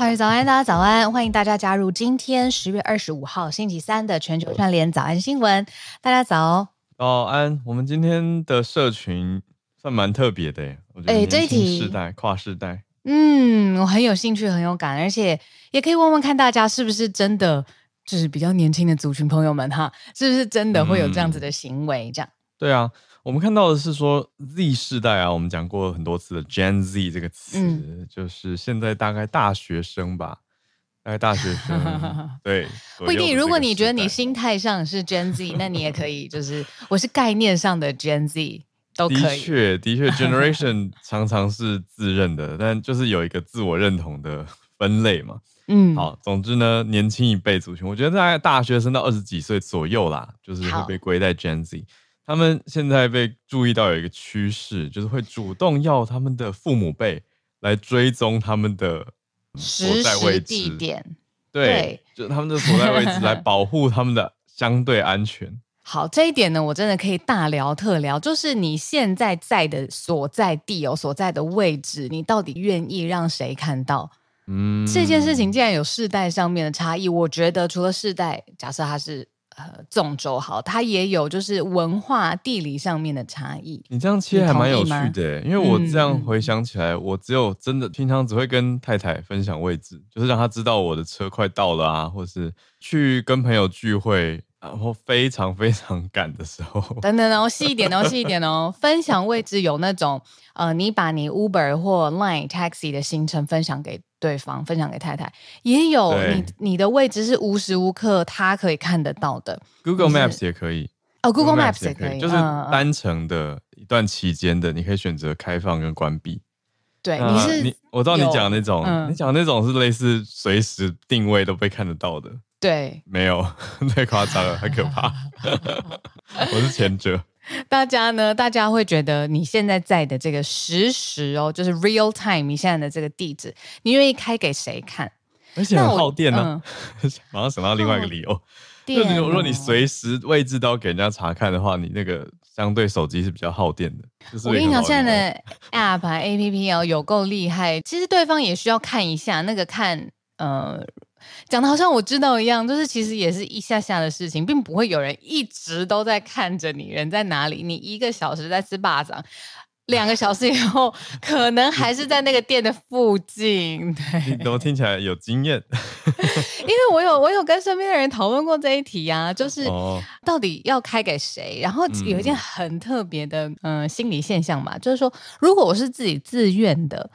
嗨，早安，大家早安！欢迎大家加入今天十月二十五号星期三的全球串联早安新闻。大家早，早安！我们今天的社群算蛮特别的耶，我觉得。哎，这一题世代跨世代，嗯，我很有兴趣，很有感，而且也可以问问看大家是不是真的，就是比较年轻的族群朋友们哈，是不是真的会有这样子的行为？这样、嗯。对啊。我们看到的是说 Z 世代啊，我们讲过很多次的 Gen Z 这个词，嗯、就是现在大概大学生吧，大概大学生 对。不一定，如果你觉得你心态上是 Gen Z，那你也可以，就是 我是概念上的 Gen Z 都可以。的确，的确，Generation 常常是自认的，但就是有一个自我认同的分类嘛。嗯，好，总之呢，年轻一辈族群，我觉得大概大学生到二十几岁左右啦，就是会被归在 Gen Z。他们现在被注意到有一个趋势，就是会主动要他们的父母辈来追踪他们的所在位置、地点，对，对就他们的所在位置来保护他们的相对安全。好，这一点呢，我真的可以大聊特聊，就是你现在在的所在地有所在的位置，你到底愿意让谁看到？嗯，这件事情既然有世代上面的差异，我觉得除了世代，假设他是。呃，纵轴好，它也有就是文化地理上面的差异。你这样切还蛮有趣的，因为我这样回想起来，嗯、我只有真的平常只会跟太太分享位置，就是让她知道我的车快到了啊，或是去跟朋友聚会，然后非常非常赶的时候。等等哦，细一点哦，细一点哦。分享位置有那种呃，你把你 Uber 或 Line Taxi 的行程分享给。对方分享给太太，也有你你的位置是无时无刻他可以看得到的。Google Maps 也可以哦，Google Maps 也可以，就是单程的一段期间的，你可以选择开放跟关闭。对，你是你我知道你讲的那种，你讲的那种是类似随时定位都被看得到的。对，没有 太夸张了，太可怕。我是前者。大家呢？大家会觉得你现在在的这个实时哦，就是 real time，你现在的这个地址，你愿意开给谁看？而且很耗电呢。嗯、马上想到另外一个理由，就如果你随时位置都要给人家查看的话，你那个相对手机是比较耗电的。就是、我跟你讲，现在的 app 啊 app 哦，有够厉害。其实对方也需要看一下那个看呃。讲的好像我知道一样，就是其实也是一下下的事情，并不会有人一直都在看着你人在哪里。你一个小时在吃巴掌，两个小时以后 可能还是在那个店的附近。对，怎么听起来有经验？因为我有我有跟身边的人讨论过这一题啊，就是到底要开给谁？然后有一件很特别的嗯、呃、心理现象嘛，就是说如果我是自己自愿的。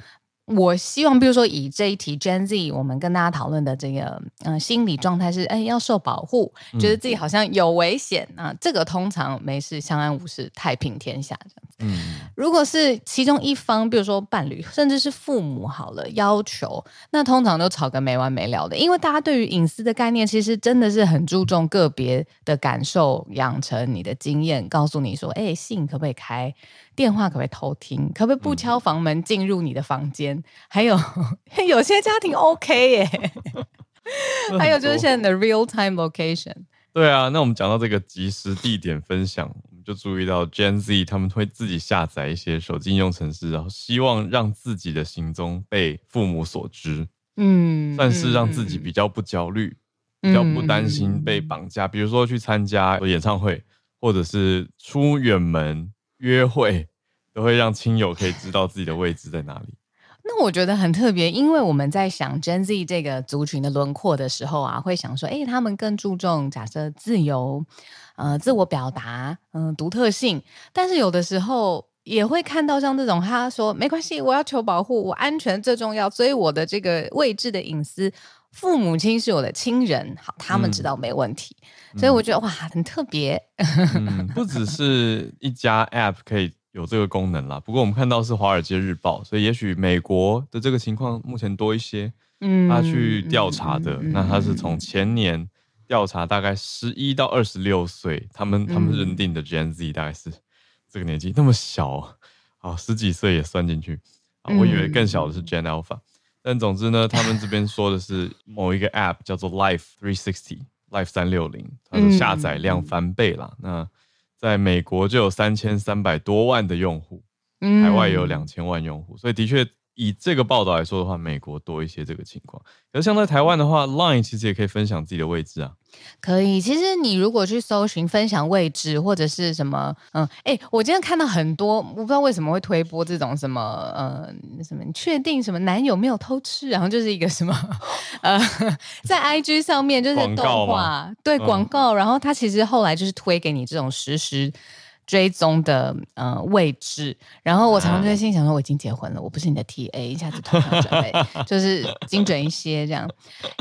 我希望，比如说以这一题 Gen Z，我们跟大家讨论的这个，嗯、呃，心理状态是，哎，要受保护，觉得自己好像有危险啊，这个通常没事，相安无事，太平天下这样子。嗯，如果是其中一方，比如说伴侣，甚至是父母，好了，要求，那通常都吵个没完没了的，因为大家对于隐私的概念，其实真的是很注重个别的感受，养成你的经验，告诉你说，哎，信可不可以开？电话可不可以偷听？可不可以不敲房门进入你的房间？嗯、还有 有些家庭 OK 耶，还有就是现在的 real time location。对啊，那我们讲到这个即时地点分享，就注意到 Gen Z 他们会自己下载一些手机应用程式，然后希望让自己的行踪被父母所知。嗯，算是让自己比较不焦虑，嗯、比较不担心被绑架。嗯、比如说去参加演唱会，或者是出远门。约会都会让亲友可以知道自己的位置在哪里。那我觉得很特别，因为我们在想 Gen Z 这个族群的轮廓的时候啊，会想说，哎，他们更注重假设自由，呃，自我表达，嗯、呃，独特性。但是有的时候也会看到像这种，他说没关系，我要求保护，我安全最重要，所以我的这个位置的隐私，父母亲是我的亲人，好，他们知道没问题。嗯、所以我觉得哇，很特别。嗯，不只是一家 App 可以有这个功能啦。不过我们看到是《华尔街日报》，所以也许美国的这个情况目前多一些。嗯，他去调查的，嗯、那他是从前年调查大概十一到二十六岁，他们他们认定的 Gen Z 大概是这个年纪，那么小啊，十几岁也算进去啊，我以为更小的是 Gen Alpha，、嗯、但总之呢，他们这边说的是某一个 App 叫做 Life Three Sixty，Life 三六零，它的下载量翻倍了，嗯、那在美国就有三千三百多万的用户。海外也有两千万用户，所以的确以这个报道来说的话，美国多一些这个情况。可是像在台湾的话，Line 其实也可以分享自己的位置啊。可以，其实你如果去搜寻分享位置或者是什么，嗯，哎、欸，我今天看到很多，我不知道为什么会推播这种什么，呃，什么你确定什么男友没有偷吃，然后就是一个什么，呃，在 IG 上面就是动画，对广告，嗯、然后他其实后来就是推给你这种实时。追踪的呃位置，然后我常常就在心想说，我已经结婚了，我不是你的 TA，一下子突然准备 就是精准一些这样。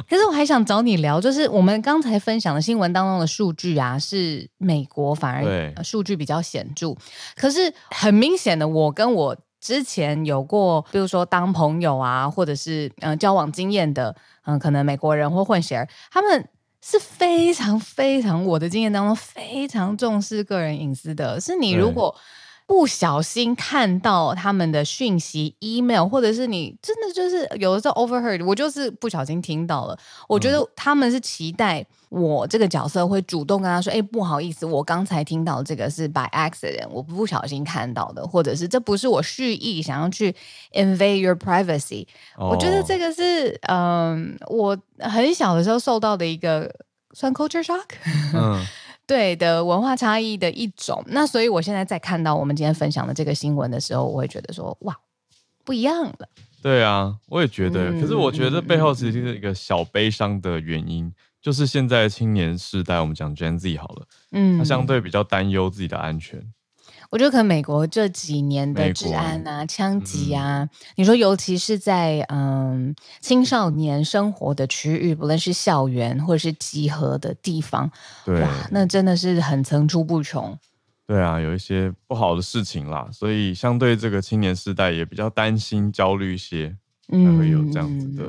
可是我还想找你聊，就是我们刚才分享的新闻当中的数据啊，是美国反而数据比较显著，可是很明显的，我跟我之前有过，比如说当朋友啊，或者是嗯、呃、交往经验的，嗯、呃，可能美国人或混血儿，他们。是非常非常，我的经验当中非常重视个人隐私的。是你如果不小心看到他们的讯息、email，或者是你真的就是有的时候 overheard，我就是不小心听到了。我觉得他们是期待我这个角色会主动跟他说：“哎、嗯，不好意思，我刚才听到这个是 by accident，我不小心看到的，或者是这不是我蓄意想要去 invade your privacy。哦”我觉得这个是嗯，我很小的时候受到的一个算 culture shock。嗯。对的文化差异的一种，那所以我现在在看到我们今天分享的这个新闻的时候，我会觉得说哇，不一样了。对啊，我也觉得。嗯、可是我觉得背后其实是一个小悲伤的原因，嗯、就是现在青年世代，我们讲 Gen Z 好了，嗯，他相对比较担忧自己的安全。我觉得可能美国这几年的治安啊、枪击啊，嗯、你说尤其是在嗯青少年生活的区域，不论是校园或者是集合的地方，对，哇，那真的是很层出不穷。对啊，有一些不好的事情啦，所以相对这个青年世代也比较担心、焦虑一些，才会有这样子的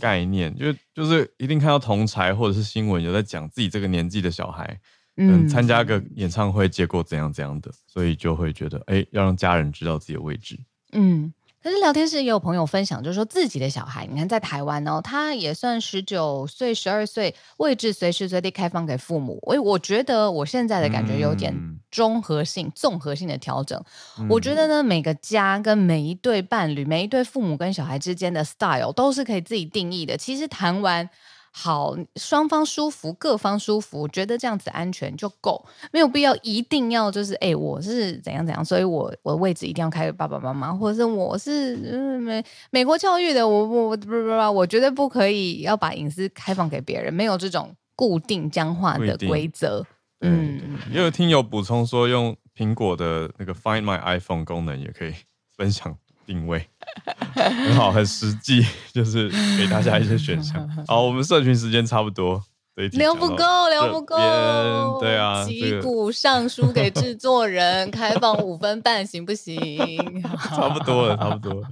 概念，嗯、就就是一定看到同才或者是新闻有在讲自己这个年纪的小孩。嗯，参加个演唱会，结果怎样怎样的，所以就会觉得，哎，要让家人知道自己的位置。嗯，可是聊天室也有朋友分享，就是说自己的小孩，你看在台湾哦，他也算十九岁、十二岁，位置随时随地开放给父母。我我觉得我现在的感觉有点综合性、嗯、综合性的调整。嗯、我觉得呢，每个家跟每一对伴侣、每一对父母跟小孩之间的 style 都是可以自己定义的。其实谈完。好，双方舒服，各方舒服，觉得这样子安全就够，没有必要一定要就是，哎、欸，我是怎样怎样，所以我我的位置一定要开给爸爸妈妈，或者是我是美美国教育的，我我不不不，我绝对不可以要把隐私开放给别人，没有这种固定僵化的规则。嗯，也有听友补充说，用苹果的那个 Find My iPhone 功能也可以分享。定位很好，很实际，就是给大家一些选项。好，我们社群时间差不多，聊不够，聊不够。对啊，击鼓上书给制作人，开放五分半，行不行？差不多了，差不多了。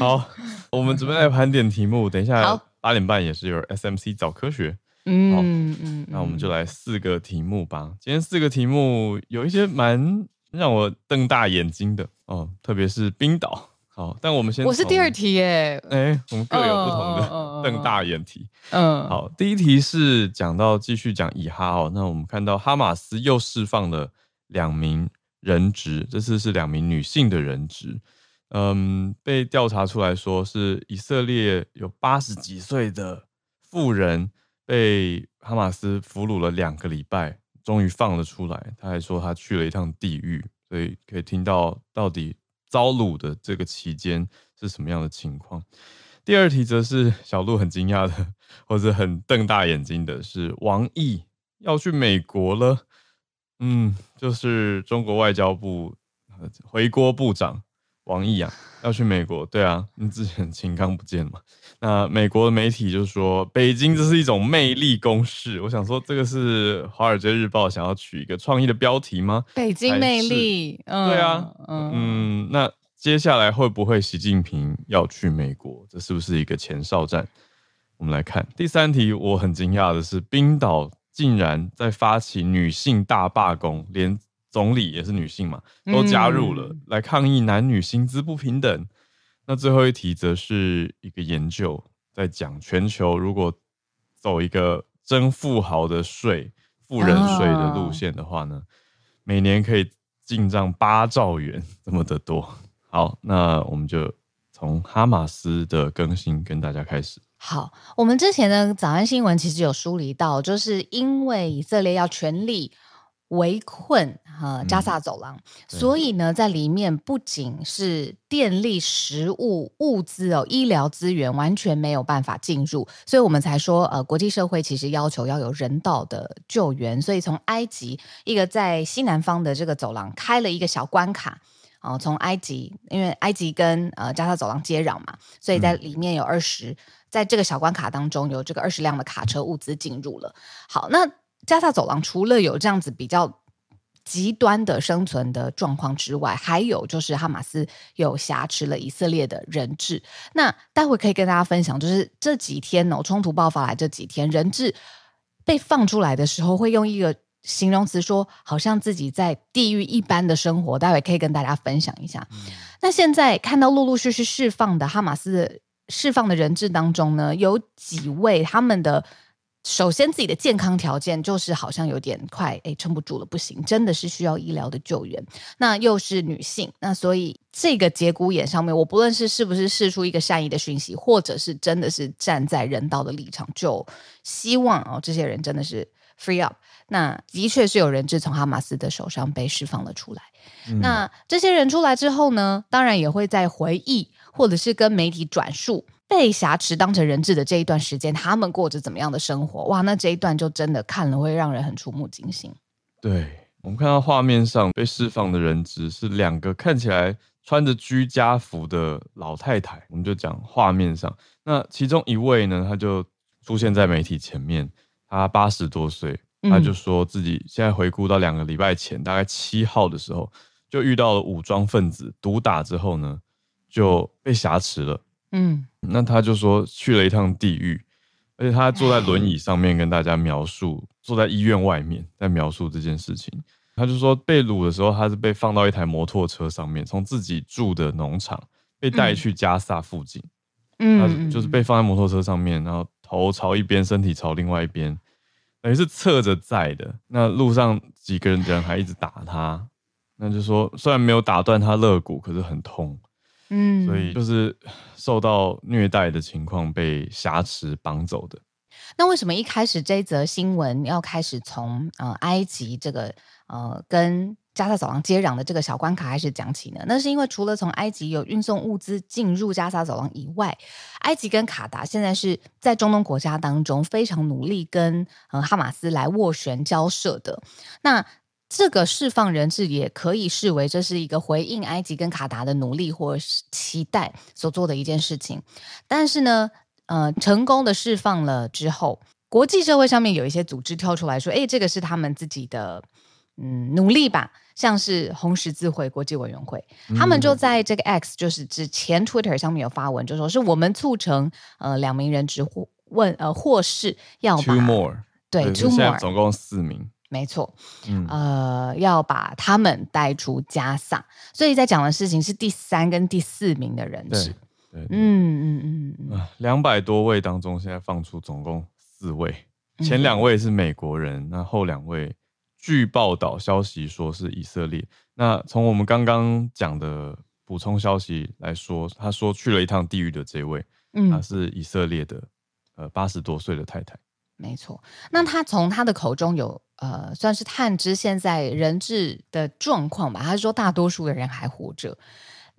好，我们准备来盘点题目。等一下八点半也是有 SMC 早科学。嗯嗯，那我们就来四个题目吧。今天四个题目有一些蛮让我瞪大眼睛的哦，特别是冰岛。好，但我们先。我是第二题耶。哎，我们各有不同的瞪大眼题。嗯，好，第一题是讲到继续讲以哈哦，那我们看到哈马斯又释放了两名人质，这次是两名女性的人质。嗯，被调查出来说是以色列有八十几岁的妇人被哈马斯俘虏了两个礼拜，终于放了出来。他还说他去了一趟地狱，所以可以听到到底。遭掳的这个期间是什么样的情况？第二题则是小鹿很惊讶的，或者很瞪大眼睛的是王毅要去美国了。嗯，就是中国外交部回国部长王毅啊，要去美国。对啊，你之前秦刚不见嘛？那美国的媒体就说北京这是一种魅力攻势。我想说，这个是《华尔街日报》想要取一个创意的标题吗？北京魅力，嗯、对啊，嗯，嗯，那接下来会不会习近平要去美国？这是不是一个前哨战？我们来看第三题，我很惊讶的是，冰岛竟然在发起女性大罢工，连总理也是女性嘛，都加入了、嗯、来抗议男女薪资不平等。那最后一题则是一个研究，在讲全球如果走一个征富豪的税、富人税的路线的话呢，哦、每年可以进账八兆元这么的多。好，那我们就从哈马斯的更新跟大家开始。好，我们之前的早安新闻其实有梳理到，就是因为以色列要全力围困哈加萨走廊，嗯、所以呢，在里面不仅是电力、食物、物资哦，医疗资源完全没有办法进入，所以我们才说，呃，国际社会其实要求要有人道的救援，所以从埃及一个在西南方的这个走廊开了一个小关卡。哦，从埃及，因为埃及跟呃加萨走廊接壤嘛，所以在里面有二十、嗯，在这个小关卡当中有这个二十辆的卡车物资进入了。好，那加萨走廊除了有这样子比较极端的生存的状况之外，还有就是哈马斯有挟持了以色列的人质。那待会可以跟大家分享，就是这几天哦，冲突爆发来这几天，人质被放出来的时候，会用一个。形容词说，好像自己在地狱一般的生活，待会可以跟大家分享一下。嗯、那现在看到陆陆续续释放的哈马斯的释放的人质当中呢，有几位他们的首先自己的健康条件就是好像有点快哎撑不住了，不行，真的是需要医疗的救援。那又是女性，那所以这个节骨眼上面，我不论是是不是释出一个善意的讯息，或者是真的是站在人道的立场，就希望哦这些人真的是 free up。那的确是有人质从哈马斯的手上被释放了出来。嗯。那这些人出来之后呢，当然也会在回忆，或者是跟媒体转述被挟持当成人质的这一段时间，他们过着怎么样的生活？哇，那这一段就真的看了会让人很触目惊心。对，我们看到画面上被释放的人质是两个看起来穿着居家服的老太太，我们就讲画面上。那其中一位呢，他就出现在媒体前面，他八十多岁。他就说自己现在回顾到两个礼拜前，大概七号的时候，就遇到了武装分子毒打之后呢，就被挟持了。嗯，那他就说去了一趟地狱，而且他坐在轮椅上面跟大家描述，坐在医院外面在描述这件事情。他就说被掳的时候，他是被放到一台摩托车上面，从自己住的农场被带去加萨附近。嗯，他就是被放在摩托车上面，然后头朝一边，身体朝另外一边。等于是侧着在的，那路上几个人人还一直打他，那就说虽然没有打断他肋骨，可是很痛，嗯，所以就是受到虐待的情况被挟持绑走的。那为什么一开始这则新闻要开始从呃埃及这个呃跟加沙走廊接壤的这个小关卡开始讲起呢？那是因为除了从埃及有运送物资进入加沙走廊以外，埃及跟卡达现在是在中东国家当中非常努力跟呃哈马斯来斡旋交涉的。那这个释放人质也可以视为这是一个回应埃及跟卡达的努力或是期待所做的一件事情。但是呢，呃，成功的释放了之后，国际社会上面有一些组织跳出来说：“哎，这个是他们自己的。”嗯，努力吧，像是红十字会国际委员会，他们就在这个 X，就是之前 Twitter 上面有发文，就说是我们促成呃两名人质获问呃获释，要把 two more 对 two more 总共四名，没错，嗯，呃要把他们带出加萨，所以在讲的事情是第三跟第四名的人质，对，对嗯嗯嗯嗯，两百多位当中现在放出总共四位，前两位是美国人，嗯、那后两位。据报道消息说是以色列。那从我们刚刚讲的补充消息来说，他说去了一趟地狱的这位，嗯，他是以色列的，呃，八十多岁的太太。没错。那他从他的口中有呃，算是探知现在人质的状况吧。他说大多数的人还活着。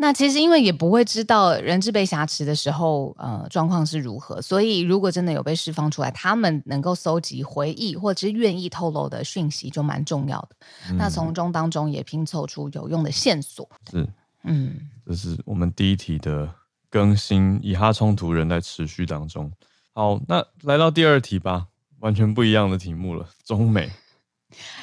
那其实因为也不会知道人质被挟持的时候，呃，状况是如何，所以如果真的有被释放出来，他们能够搜集回忆或者是愿意透露的讯息，就蛮重要的。嗯、那从中当中也拼凑出有用的线索。是，嗯，这是我们第一题的更新。以哈冲突仍在持续当中。好，那来到第二题吧，完全不一样的题目了。中美。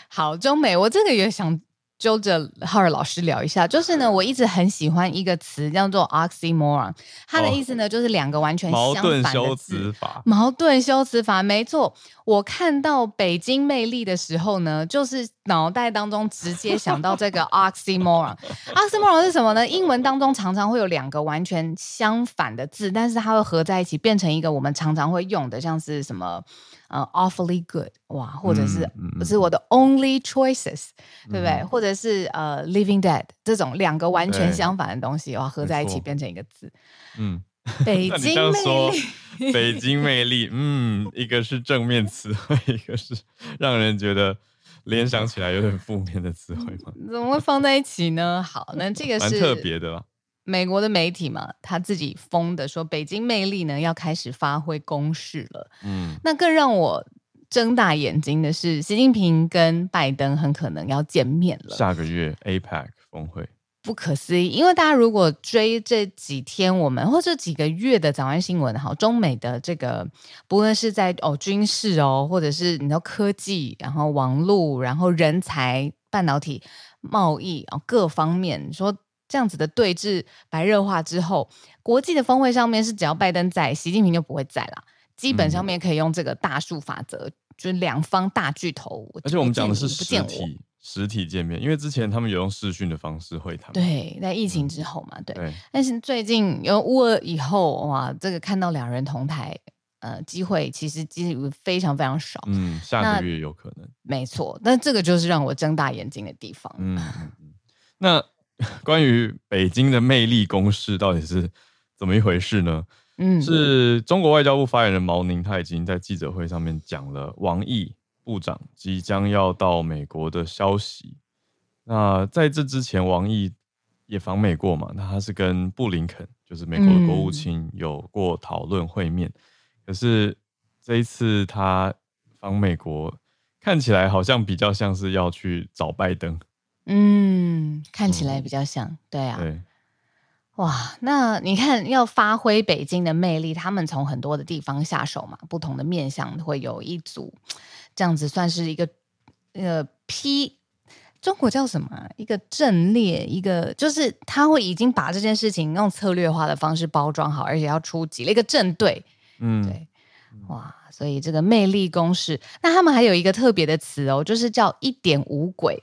好，中美，我这个也想。揪着浩尔老师聊一下，就是呢，我一直很喜欢一个词叫做 oxymoron，它的意思呢、哦、就是两个完全相反的字。矛盾修辞法，矛盾修辞法，没错。我看到北京魅力的时候呢，就是脑袋当中直接想到这个 oxymoron。oxymoron 是什么呢？英文当中常常会有两个完全相反的字，但是它会合在一起变成一个我们常常会用的，像是什么？呃、uh,，awfully good，哇，或者是不是我的 only choices，、嗯、对不对？嗯、或者是呃、uh,，living dead 这种两个完全相反的东西，哇，合在一起变成一个字。嗯，北京魅力，北京魅力，嗯，一个是正面词汇，一个是让人觉得联想起来有点负面的词汇吗？怎么会放在一起呢？好，那这个是蛮特别的啦。美国的媒体嘛，他自己封的说，北京魅力呢要开始发挥攻势了。嗯，那更让我睁大眼睛的是，习近平跟拜登很可能要见面了。下个月 APEC 峰会，不可思议。因为大家如果追这几天我们或者几个月的早安新闻，好，中美的这个不论是在哦军事哦，或者是你知道科技，然后网络，然后人才、半导体、贸易啊、哦、各方面说。这样子的对峙白热化之后，国际的峰会上面是只要拜登在，习近平就不会在了。基本上面可以用这个大数法则，嗯、就是两方大巨头。而且我们讲的是实体实体见面，因为之前他们有用视讯的方式会谈。对，在疫情之后嘛，嗯、对。对但是最近有乌尔以后，哇，这个看到两人同台，呃，机会其实机会非常非常少。嗯，下个月有可能。没错，但这个就是让我睁大眼睛的地方。嗯，那。关于北京的魅力公式到底是怎么一回事呢？嗯，是中国外交部发言人毛宁，他已经在记者会上面讲了王毅部长即将要到美国的消息。那在这之前，王毅也访美过嘛？那他是跟布林肯，就是美国的国务卿有过讨论会面。嗯、可是这一次他访美国，看起来好像比较像是要去找拜登。嗯，看起来比较像，嗯、对啊。对哇，那你看，要发挥北京的魅力，他们从很多的地方下手嘛，不同的面向会有一组，这样子算是一个呃 P，中国叫什么？一个阵列，一个就是他会已经把这件事情用策略化的方式包装好，而且要出击了一个阵队。嗯，对，哇，所以这个魅力攻势，那他们还有一个特别的词哦，就是叫一点五轨。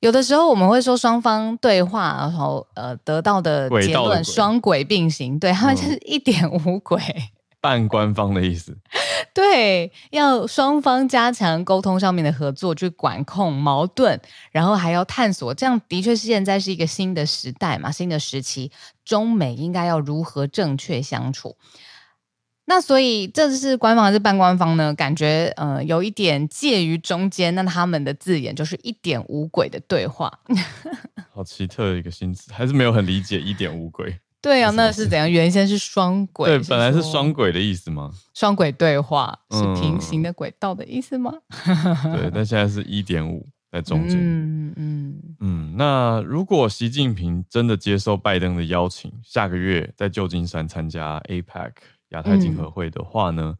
有的时候我们会说双方对话，然后呃得到的结论双轨并行，对，他们就是一点五轨，半官方的意思。对，要双方加强沟通上面的合作，去管控矛盾，然后还要探索，这样的确是现在是一个新的时代嘛，新的时期，中美应该要如何正确相处。那所以这是官方还是半官方呢？感觉呃有一点介于中间。那他们的字眼就是一点五轨的对话，好奇特的一个新词，还是没有很理解一点五轨。对啊，那是怎样？原先是双轨，对，本来是双轨的意思吗？双轨对话是平行的轨道的意思吗？嗯、对，但现在是一点五在中间。嗯嗯嗯。那如果习近平真的接受拜登的邀请，下个月在旧金山参加 APEC。亚太经合会的话呢，嗯、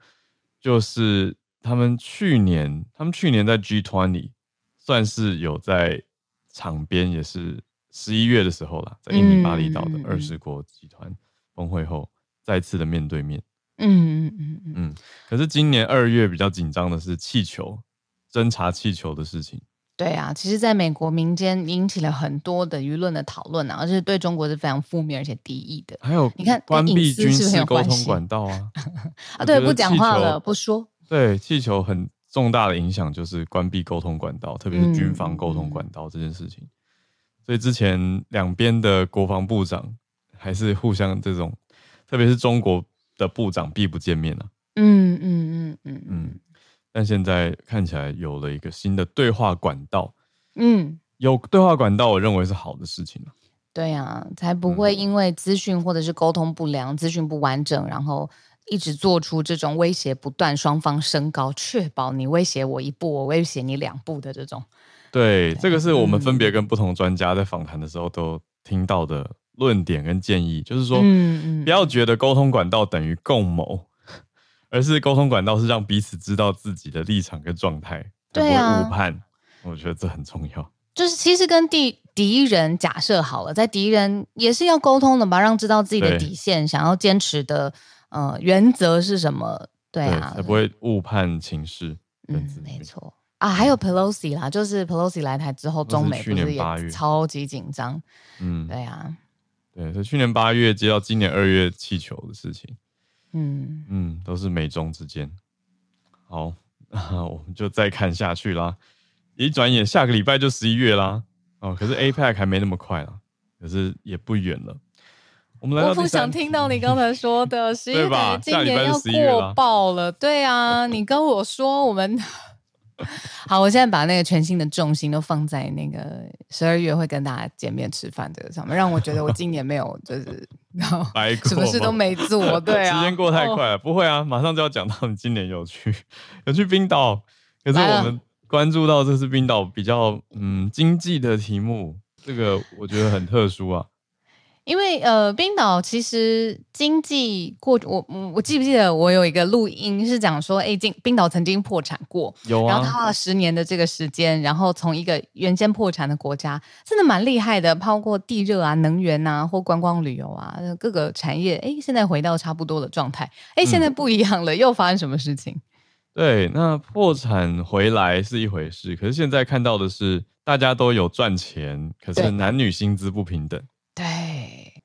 就是他们去年，他们去年在 G20 算是有在场边，也是十一月的时候啦，在印尼巴厘岛的二十国集团峰会后，再次的面对面。嗯嗯嗯嗯嗯。可是今年二月比较紧张的是气球侦察气球的事情。对啊，其实，在美国民间引起了很多的舆论的讨论啊，而且对中国是非常负面而且敌意的。还有，你看关闭军事沟通管道啊，啊，对，不讲话了，不说。对，气球很重大的影响就是关闭沟通管道，特别是军方沟通管道这件事情。嗯、所以之前两边的国防部长还是互相这种，特别是中国的部长必不见面啊。嗯嗯嗯嗯嗯。但现在看起来有了一个新的对话管道，嗯，有对话管道，我认为是好的事情。对呀、啊，才不会因为资讯或者是沟通不良、资讯不完整，然后一直做出这种威胁不断、双方升高，确保你威胁我一步，我威胁你两步的这种。对，对这个是我们分别跟不同专家在访谈的时候都听到的论点跟建议，就是说，嗯嗯，不要觉得沟通管道等于共谋。而是沟通管道是让彼此知道自己的立场跟状态，对啊误判。我觉得这很重要。就是其实跟敌敌人假设好了，在敌人也是要沟通的吧，让知道自己的底线，想要坚持的呃原则是什么，对啊，才不会误判情势。嗯，没错啊，还有 Pelosi 啦，就是 Pelosi 来台之后，中美不是也超级紧张？嗯，对啊，对，是去年八月接到今年二月气球的事情，嗯嗯，都是美中之间。好，那我们就再看下去啦。一转眼下个礼拜就十一月啦，哦，可是 APEC 还没那么快啦，可是也不远了。我们来到我不想听到你刚才说的 十一月今年要过爆了。对啊，你跟我说我们 好，我现在把那个全新的重心都放在那个十二月会跟大家见面吃饭这个上面，让我觉得我今年没有就是 然后什么事都没做。对啊，时间过太快了，不会啊，马上就要讲到你今年有去有去冰岛，可是我们关注到这是冰岛比较嗯经济的题目，这个我觉得很特殊啊。因为呃，冰岛其实经济过我我记不记得我有一个录音是讲说，哎，冰冰岛曾经破产过，有啊，然后他花了十年的这个时间，然后从一个原先破产的国家，真的蛮厉害的，包括地热啊、能源啊或观光旅游啊各个产业，哎，现在回到差不多的状态，哎，现在不一样了，嗯、又发生什么事情？对，那破产回来是一回事，可是现在看到的是大家都有赚钱，可是男女薪资不平等。对，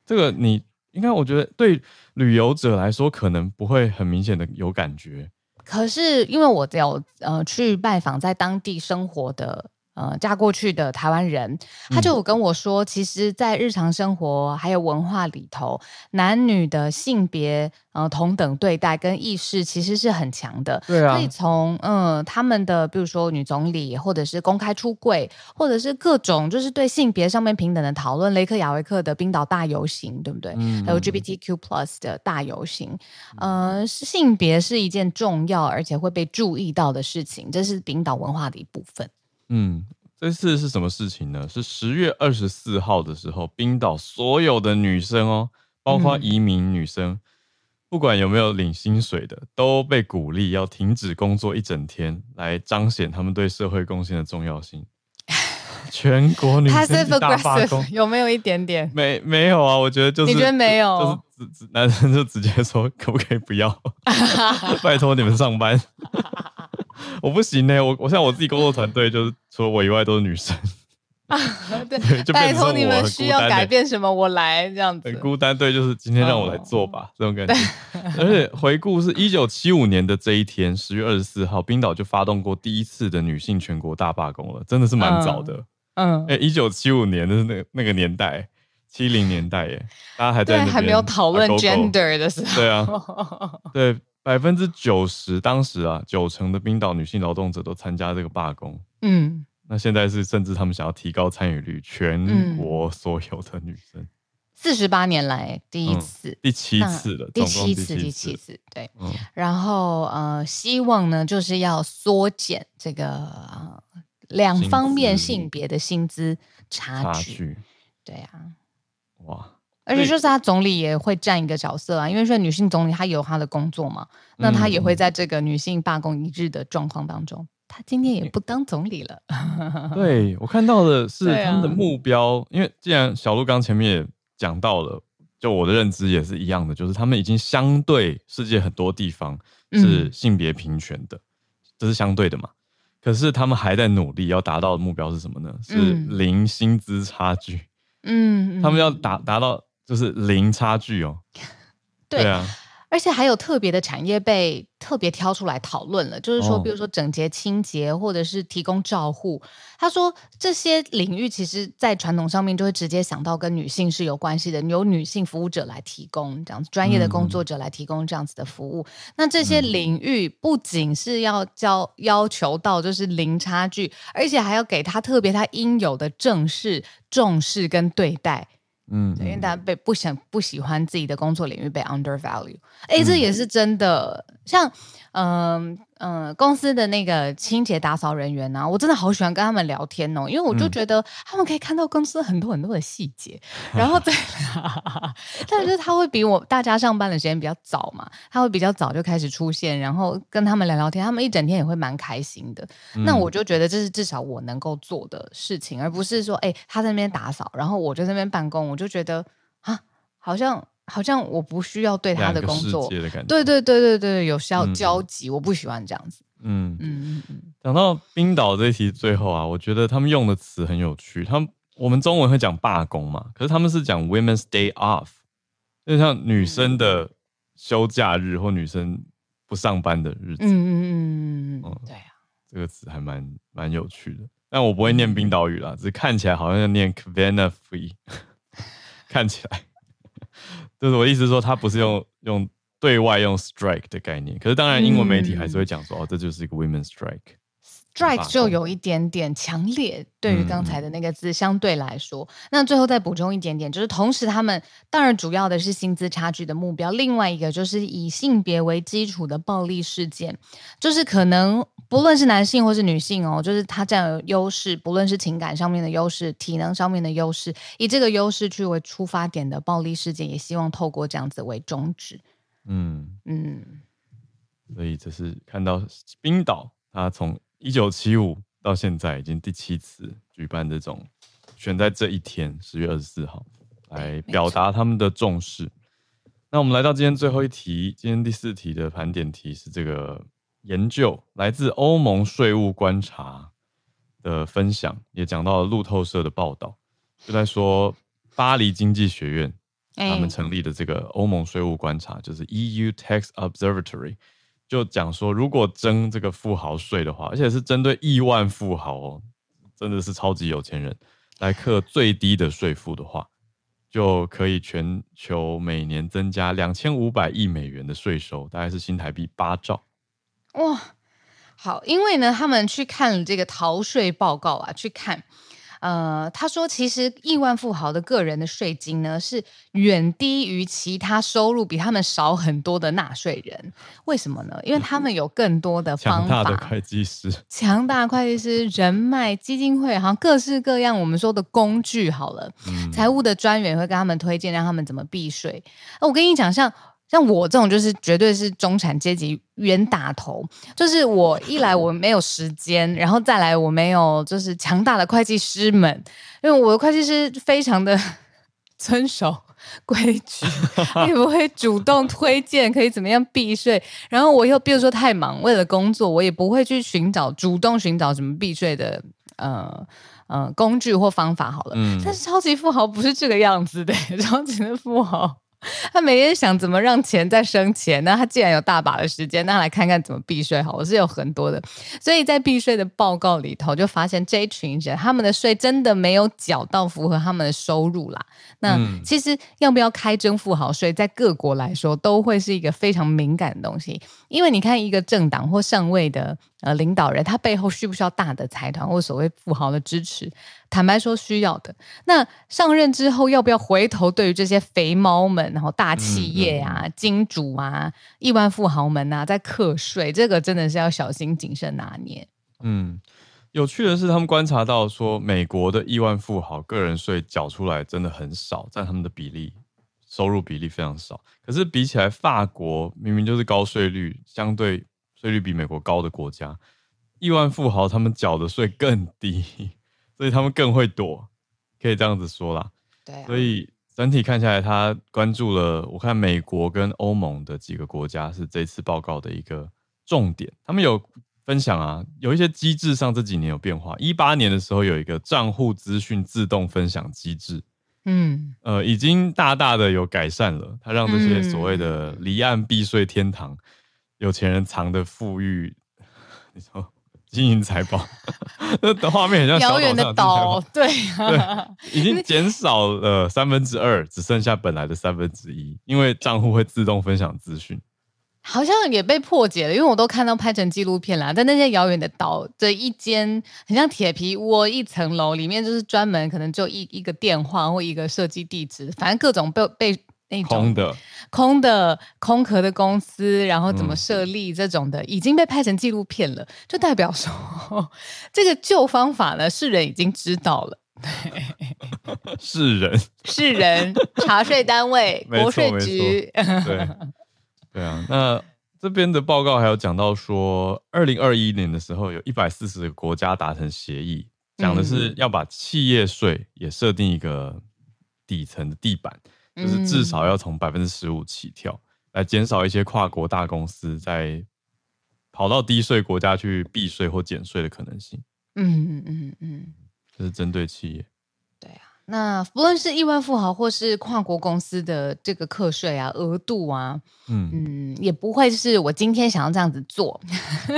这个你应该，我觉得对旅游者来说可能不会很明显的有感觉。可是因为我有呃去拜访在当地生活的。呃，嫁过去的台湾人，他就有跟我说，嗯、其实，在日常生活还有文化里头，男女的性别呃同等对待跟意识其实是很强的。对啊，可以从嗯、呃、他们的，比如说女总理，或者是公开出柜，或者是各种就是对性别上面平等的讨论。雷克雅维克的冰岛大游行，对不对？嗯、还有 LGBTQ plus 的大游行，呃，性别是一件重要而且会被注意到的事情，这是冰岛文化的一部分。嗯，这次是什么事情呢？是十月二十四号的时候，冰岛所有的女生哦，包括移民女生，嗯、不管有没有领薪水的，都被鼓励要停止工作一整天，来彰显他们对社会贡献的重要性。全国女生大罢工，有没有一点点？没没有啊？我觉得就是，你觉得没有？就是男生就直接说，可不可以不要？拜托你们上班。我不行呢、欸，我我像我自己工作团队，就是除了我以外都是女生。啊，对，就拜托你们需要改变什么，我来这样子。很孤单，对，就是今天让我来做吧，哦、这种感觉。而且回顾是一九七五年的这一天，十月二十四号，冰岛就发动过第一次的女性全国大罢工了，真的是蛮早的。嗯，哎、欸，一九七五年的是那个那个年代，七零年代耶，大家还在那还没有讨论 gender 的时候。对啊，对。百分之九十，当时啊，九成的冰岛女性劳动者都参加这个罢工。嗯，那现在是甚至他们想要提高参与率，全国所有的女生。四十八年来第一次，嗯、第七次了，第七次，第七次，对。嗯、然后呃，希望呢就是要缩减这个、呃、两方面性别的薪资差距。差距对啊，哇。而且就是他总理也会占一个角色啊，因为说女性总理她有她的工作嘛，那她也会在这个女性罢工一日的状况当中，她今天也不当总理了。对，我看到的是他们的目标，啊、因为既然小鹿刚前面也讲到了，就我的认知也是一样的，就是他们已经相对世界很多地方是性别平权的，嗯、这是相对的嘛。可是他们还在努力要达到的目标是什么呢？是零薪资差距。嗯，他们要达达到。就是零差距哦，对，对啊，而且还有特别的产业被特别挑出来讨论了，就是说，比如说整洁清洁，或者是提供照护。他说这些领域其实，在传统上面就会直接想到跟女性是有关系的，由女性服务者来提供这样子，专业的工作者来提供这样子的服务。嗯、那这些领域不仅是要交要求到就是零差距，而且还要给他特别他应有的正视、重视跟对待。嗯，因为大家被不想不喜欢自己的工作领域被 undervalue，哎，这也是真的。像嗯嗯、公司的那个清洁打扫人员啊，我真的好喜欢跟他们聊天哦，因为我就觉得他们可以看到公司很多很多的细节，嗯、然后对，但是他会比我大家上班的时间比较早嘛，他会比较早就开始出现，然后跟他们聊聊天，他们一整天也会蛮开心的。嗯、那我就觉得这是至少我能够做的事情，而不是说，哎，他在那边打扫，然后我就在那边办公，我就觉得啊，好像。好像我不需要对他的工作，对对对对对，有需要交集，嗯、我不喜欢这样子。嗯嗯嗯。讲到冰岛这一题最后啊，我觉得他们用的词很有趣。他们我们中文会讲罢工嘛，可是他们是讲 Women's Day Off，就像女生的休假日或女生不上班的日子。嗯嗯嗯嗯。对啊，这个词还蛮蛮有趣的。但我不会念冰岛语啦，只是看起来好像要念 Kvennafurí，看起来。就是我意思说，他不是用用对外用 strike 的概念，可是当然英文媒体还是会讲说，嗯、哦，这就是一个 women strike。strike 就有一点点强烈，对于刚才的那个字相对来说。嗯、那最后再补充一点点，就是同时他们当然主要的是薪资差距的目标，另外一个就是以性别为基础的暴力事件，就是可能。不论是男性或是女性哦，就是他占有优势，不论是情感上面的优势、体能上面的优势，以这个优势去为出发点的暴力事件，也希望透过这样子为终止。嗯嗯，所以这是看到冰岛，他从一九七五到现在已经第七次举办这种，选在这一天十月二十四号来表达他们的重视。那我们来到今天最后一题，今天第四题的盘点题是这个。研究来自欧盟税务观察的分享，也讲到了路透社的报道，就在说巴黎经济学院他们成立的这个欧盟税务观察，就是 EU Tax Observatory，就讲说，如果征这个富豪税的话，而且是针对亿万富豪哦，真的是超级有钱人来课最低的税负的话，就可以全球每年增加两千五百亿美元的税收，大概是新台币八兆。哇，好，因为呢，他们去看了这个逃税报告啊，去看，呃，他说，其实亿万富豪的个人的税金呢，是远低于其他收入比他们少很多的纳税人。为什么呢？因为他们有更多的方法，强大的会计师，强大会计师人脉、基金会，好像各式各样我们说的工具。好了，嗯、财务的专员会跟他们推荐，让他们怎么避税。我跟你讲，像。像我这种就是绝对是中产阶级冤大头，就是我一来我没有时间，然后再来我没有就是强大的会计师们，因为我的会计师非常的 遵守规矩，也不会主动推荐可以怎么样避税，然后我又比如说太忙，为了工作，我也不会去寻找主动寻找什么避税的呃呃工具或方法好了，嗯，但是超级富豪不是这个样子的，超级的富豪。他每天想怎么让钱再生钱，那他既然有大把的时间，那来看看怎么避税好。我是有很多的，所以在避税的报告里头就发现这一群人他们的税真的没有缴到符合他们的收入啦。那其实要不要开征富豪税，在各国来说都会是一个非常敏感的东西，因为你看一个政党或上位的。呃，领导人他背后需不需要大的财团或所谓富豪的支持？坦白说，需要的。那上任之后要不要回头对于这些肥猫们，然后大企业啊、嗯嗯、金主啊、亿万富豪们啊，在课税？这个真的是要小心谨慎拿捏。嗯，有趣的是，他们观察到说，美国的亿万富豪个人税缴出来真的很少，占他们的比例，收入比例非常少。可是比起来，法国明明就是高税率，相对。税率比美国高的国家，亿万富豪他们缴的税更低，所以他们更会躲，可以这样子说啦。对啊，所以整体看下来，他关注了我看美国跟欧盟的几个国家是这次报告的一个重点。他们有分享啊，有一些机制上这几年有变化。一八年的时候有一个账户资讯自动分享机制，嗯，呃，已经大大的有改善了。它让这些所谓的离岸避税天堂。有钱人藏的富裕，你说 金银财宝，那的画面很像遥远的岛，对，对，已经减少了三分之二，只剩下本来的三分之一，因为账户会自动分享资讯，好像也被破解了，因为我都看到拍成纪录片了，在那些遥远的岛的一间很像铁皮屋一层楼里面，就是专门可能就一一个电话或一个设计地址，反正各种被被。那种空的、空的、空壳的公司，然后怎么设立这种的，嗯、已经被拍成纪录片了，就代表说这个旧方法呢，世人已经知道了。世人，世人，查税单位，国税局，对，对啊。那这边的报告还有讲到说，二零二一年的时候，有一百四十个国家达成协议，讲的是要把企业税也设定一个底层的地板。就是至少要从百分之十五起跳，嗯、来减少一些跨国大公司在跑到低税国家去避税或减税的可能性。嗯嗯嗯嗯，这是针对企业。那不论是亿万富豪或是跨国公司的这个课税啊、额度啊，嗯嗯，也不会是我今天想要这样子做，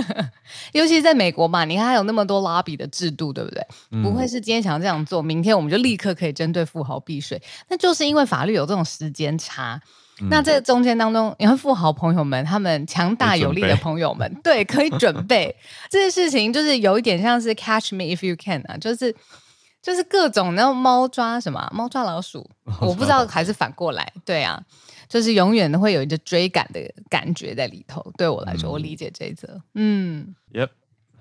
尤其是在美国嘛，你看它有那么多 lobby 的制度，对不对？嗯、不会是今天想要这样做，明天我们就立刻可以针对富豪避税，那就是因为法律有这种时间差。嗯、那这中间当中，你看富豪朋友们，他们强大有力的朋友们，对，可以准备 这件事情，就是有一点像是 catch me if you can 啊，就是。就是各种那种猫抓什么猫抓老鼠，我不知道还是反过来，对啊，就是永远都会有一个追赶的感觉在里头。对我来说，嗯、我理解这一则。嗯，Yep，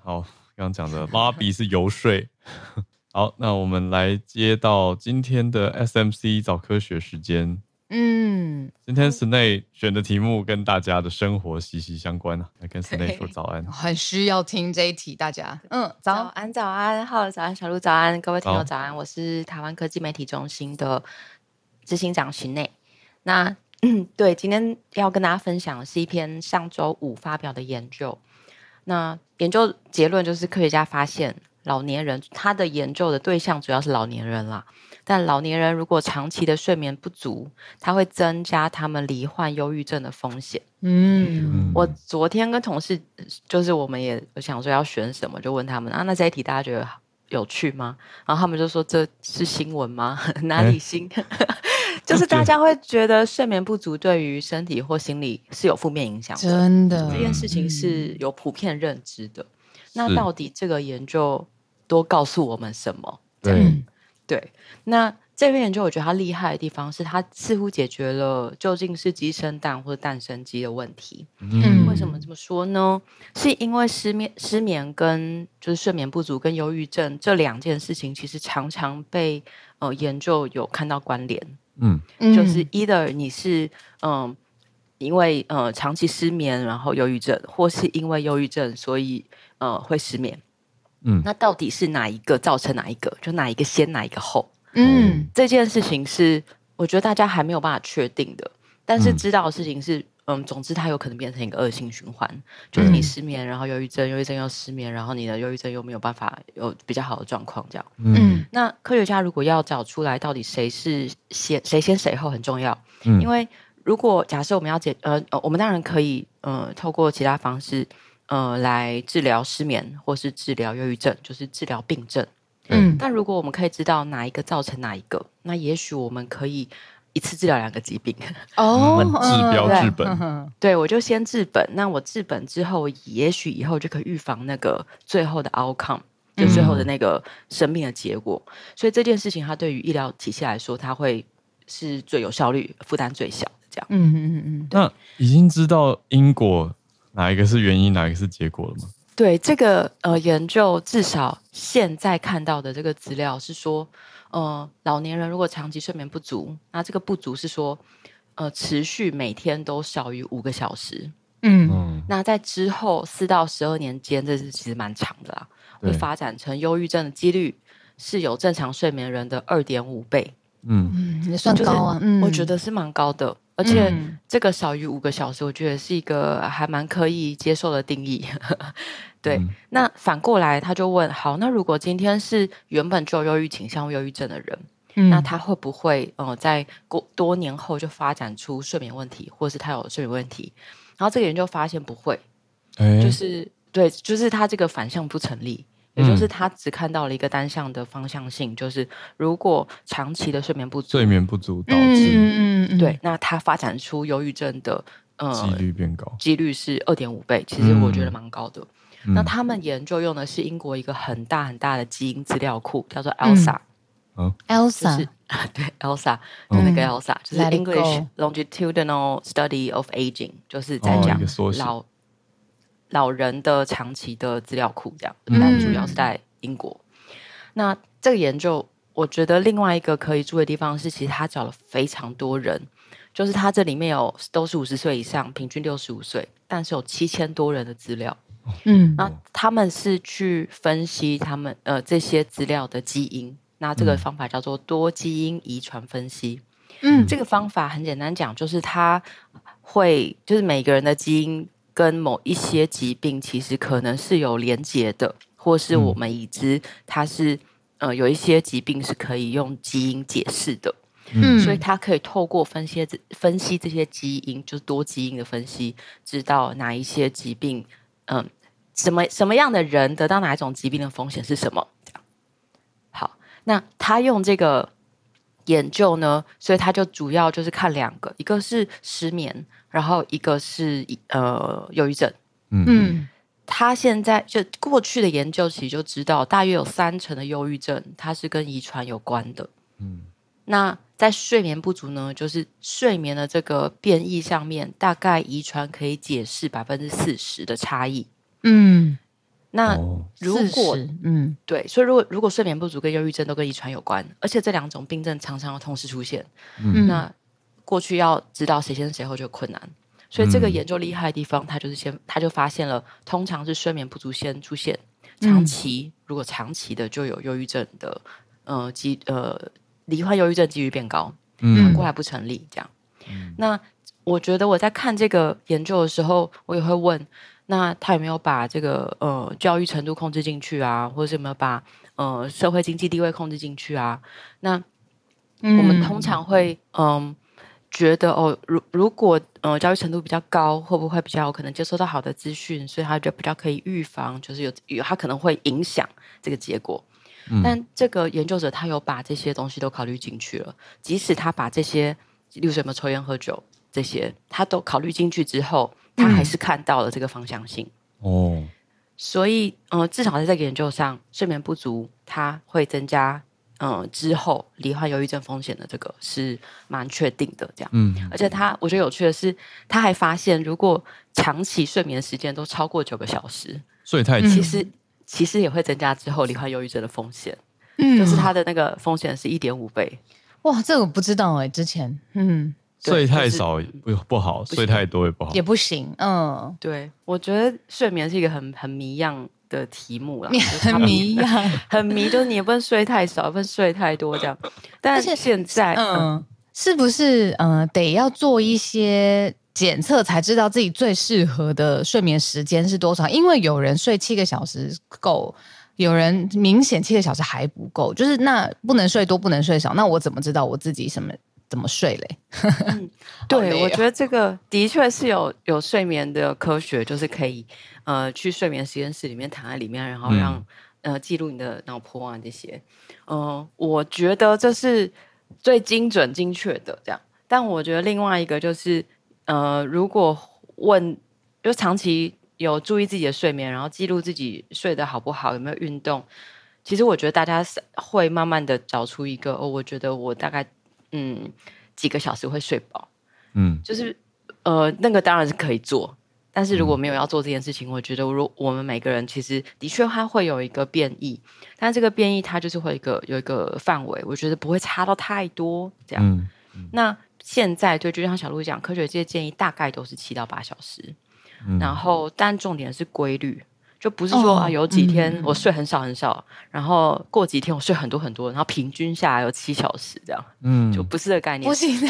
好，刚刚讲的 lobby 是游说。好，那我们来接到今天的 SMC 早科学时间。嗯，今天 Snay 选的题目跟大家的生活息息相关啊，来跟 Snay 说早安。很需要听这一题，大家。嗯，早安，早安，好，早安，小鹿，早安，各位听友，早安。我是台湾科技媒体中心的执行长 Snae。那 对，今天要跟大家分享的是一篇上周五发表的研究。那研究结论就是，科学家发现老年人，他的研究的对象主要是老年人啦。但老年人如果长期的睡眠不足，它会增加他们罹患忧郁症的风险。嗯，我昨天跟同事，就是我们也想说要选什么，就问他们啊，那这一题大家觉得有趣吗？然后他们就说，这是新闻吗？哪里新？欸、就是大家会觉得睡眠不足对于身体或心理是有负面影响的。真的，这件事情是有普遍认知的。嗯、那到底这个研究多告诉我们什么？对。对，那这篇研究我觉得它厉害的地方是，它似乎解决了究竟是鸡生蛋或者蛋生鸡的问题。嗯，为什么这么说呢？是因为失眠、失眠跟就是睡眠不足跟忧郁症这两件事情，其实常常被呃研究有看到关联。嗯，就是 either 你是嗯、呃、因为呃长期失眠然后忧郁症，或是因为忧郁症所以呃会失眠。嗯，那到底是哪一个造成哪一个？就哪一个先，哪一个后？嗯，这件事情是我觉得大家还没有办法确定的。但是知道的事情是，嗯，总之它有可能变成一个恶性循环，就是你失眠，然后忧郁症，忧郁症又失眠，然后你的忧郁症又没有办法有比较好的状况，这样。嗯，那科学家如果要找出来到底谁是先谁先谁后很重要，嗯，因为如果假设我们要解，呃，我们当然可以，呃，透过其他方式。呃，来治疗失眠或是治疗忧郁症，就是治疗病症。嗯，但如果我们可以知道哪一个造成哪一个，那也许我们可以一次治疗两个疾病。哦，治标治本。对，我就先治本。那我治本之后，也许以后就可以预防那个最后的 outcome，就最后的那个生命的结果。嗯，所以这件事情，它对于医疗体系来说，它会是最有效率、负担最小的这样。嗯嗯嗯嗯。那已经知道因果。哪一个是原因，哪一个是结果了吗？对，这个呃研究，至少现在看到的这个资料是说，呃，老年人如果长期睡眠不足，那这个不足是说，呃，持续每天都少于五个小时。嗯，那在之后四到十二年间，这是其实蛮长的啦，会发展成忧郁症的几率是有正常睡眠人的二点五倍。嗯，也算高啊，嗯，我觉得是蛮高的。而且这个少于五个小时，我觉得是一个还蛮可以接受的定义。对，嗯、那反过来他就问：好，那如果今天是原本就有忧郁倾向、忧郁症的人，嗯、那他会不会呃在过多年后就发展出睡眠问题，或是他有睡眠问题？然后这个研究发现不会，欸、就是对，就是他这个反向不成立。也就是他只看到了一个单向的方向性，嗯、就是如果长期的睡眠不足，睡眠不足导致，嗯嗯对，那他发展出忧郁症的呃几率变高，几率是二点五倍，其实我觉得蛮高的。嗯、那他们研究用的是英国一个很大很大的基因资料库，叫做 ELSA。嗯，Elsa，对，Elsa，就那个 Elsa，就是 English Longitudinal Study of Aging，就是在讲老老人的长期的资料库，这样，但主要是在英国。那这个研究，我觉得另外一个可以注意的地方是，其实他找了非常多人，就是他这里面有都是五十岁以上，平均六十五岁，但是有七千多人的资料。嗯，那他们是去分析他们呃这些资料的基因，那这个方法叫做多基因遗传分析。嗯，这个方法很简单讲，就是他会就是每个人的基因跟某一些疾病其实可能是有连结的，或是我们已知它是呃有一些疾病是可以用基因解释的。嗯，所以它可以透过分析分析这些基因，就是多基因的分析，知道哪一些疾病嗯。什么什么样的人得到哪一种疾病的风险是什么？这样。好，那他用这个研究呢，所以他就主要就是看两个，一个是失眠，然后一个是呃忧郁症。嗯，他现在就过去的研究其实就知道，大约有三成的忧郁症它是跟遗传有关的。嗯，那在睡眠不足呢，就是睡眠的这个变异上面，大概遗传可以解释百分之四十的差异。嗯，那如果嗯。对，所以如果如果睡眠不足跟忧郁症都跟遗传有关，而且这两种病症常常要同时出现，嗯，那过去要知道谁先谁后就困难。所以这个研究厉害的地方，他就是先他就发现了，通常是睡眠不足先出现，长期、嗯、如果长期的就有忧郁症的，呃，几呃罹患忧郁症几率变高，嗯，反过来不成立这样。嗯、那我觉得我在看这个研究的时候，我也会问。那他有没有把这个呃教育程度控制进去啊，或者是有没有把呃社会经济地位控制进去啊？那我们通常会嗯、呃、觉得哦，如如果呃教育程度比较高，会不会比较有可能接收到好的资讯，所以他就比较可以预防，就是有有他可能会影响这个结果。嗯、但这个研究者他有把这些东西都考虑进去了，即使他把这些，例如什么抽烟喝酒这些，他都考虑进去之后。他还是看到了这个方向性哦，所以呃，至少在这个研究上，睡眠不足它会增加嗯、呃、之后罹患忧郁症风险的这个是蛮确定的这样，嗯，而且他我觉得有趣的是，他还发现如果长期睡眠时间都超过九个小时，睡太久，其实其实也会增加之后罹患忧郁症的风险，嗯，就是他的那个风险是一点五倍，哇，这个我不知道哎、欸，之前。嗯。睡太少不不好，睡太多也不好，也不行。嗯，对，我觉得睡眠是一个很很迷样的题目啦，很迷样，很迷，就是你也不能睡太少，也不能睡太多这样。但是现在，嗯，是不是嗯得要做一些检测才知道自己最适合的睡眠时间是多少？因为有人睡七个小时够，有人明显七个小时还不够，就是那不能睡多，不能睡少，那我怎么知道我自己什么？怎么睡嘞？嗯、对，哦、我觉得这个的确是有有睡眠的科学，就是可以呃去睡眠实验室里面躺在里面，然后让、嗯、呃记录你的脑波啊这些。嗯、呃，我觉得这是最精准精确的这样。但我觉得另外一个就是呃，如果问就长期有注意自己的睡眠，然后记录自己睡得好不好，有没有运动，其实我觉得大家会慢慢的找出一个哦，我觉得我大概。嗯，几个小时会睡饱，嗯，就是呃，那个当然是可以做，但是如果没有要做这件事情，嗯、我觉得如我们每个人其实的确它会有一个变异，但这个变异它就是会有一个有一个范围，我觉得不会差到太多这样。嗯嗯、那现在对，就像小鹿讲，科学界建议大概都是七到八小时，嗯、然后但重点是规律。就不是说啊，有几天我睡很少很少，然后过几天我睡很多很多，然后平均下来有七小时这样，嗯，就不是这个概念，不行的，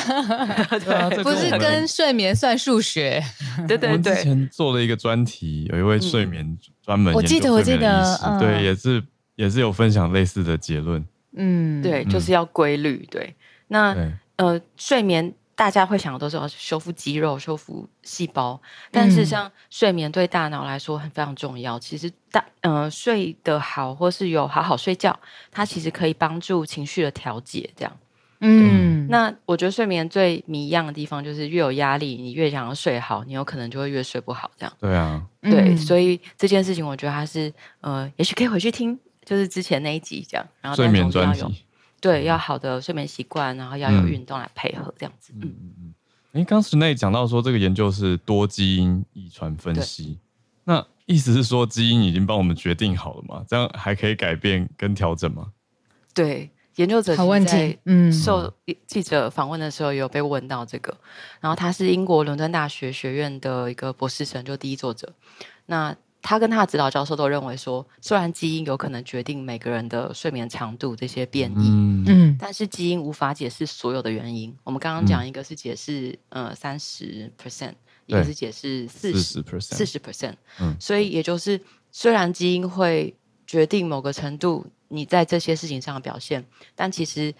不是跟睡眠算数学，对对对。之前做了一个专题，有一位睡眠专门，我记得我记得，对，也是也是有分享类似的结论，嗯，对，就是要规律，对，那呃睡眠。大家会想的都是要修复肌肉、修复细胞，但是像睡眠对大脑来说很非常重要。其实大嗯、呃、睡得好，或是有好好睡觉，它其实可以帮助情绪的调节。这样，嗯，那我觉得睡眠最迷一样的地方就是越有压力，你越想要睡好，你有可能就会越睡不好。这样，对啊，对，所以这件事情我觉得它是呃，也许可以回去听，就是之前那一集这样，然后睡眠专辑。对，要好的睡眠习惯，然后要有运动来配合，这样子。嗯嗯嗯。哎，刚才内讲到说这个研究是多基因遗传分析，那意思是说基因已经帮我们决定好了吗？这样还可以改变跟调整吗？对，研究者好问题。嗯，受记者访问的时候有被问到这个，然后他是英国伦敦大学学院的一个博士生，就第一作者。那他跟他的指导教授都认为说，虽然基因有可能决定每个人的睡眠长度这些变异，嗯，但是基因无法解释所有的原因。我们刚刚讲一个是解释呃三十 percent，一个是解释四十 percent，四十 percent，嗯，所以也就是虽然基因会决定某个程度你在这些事情上的表现，但其实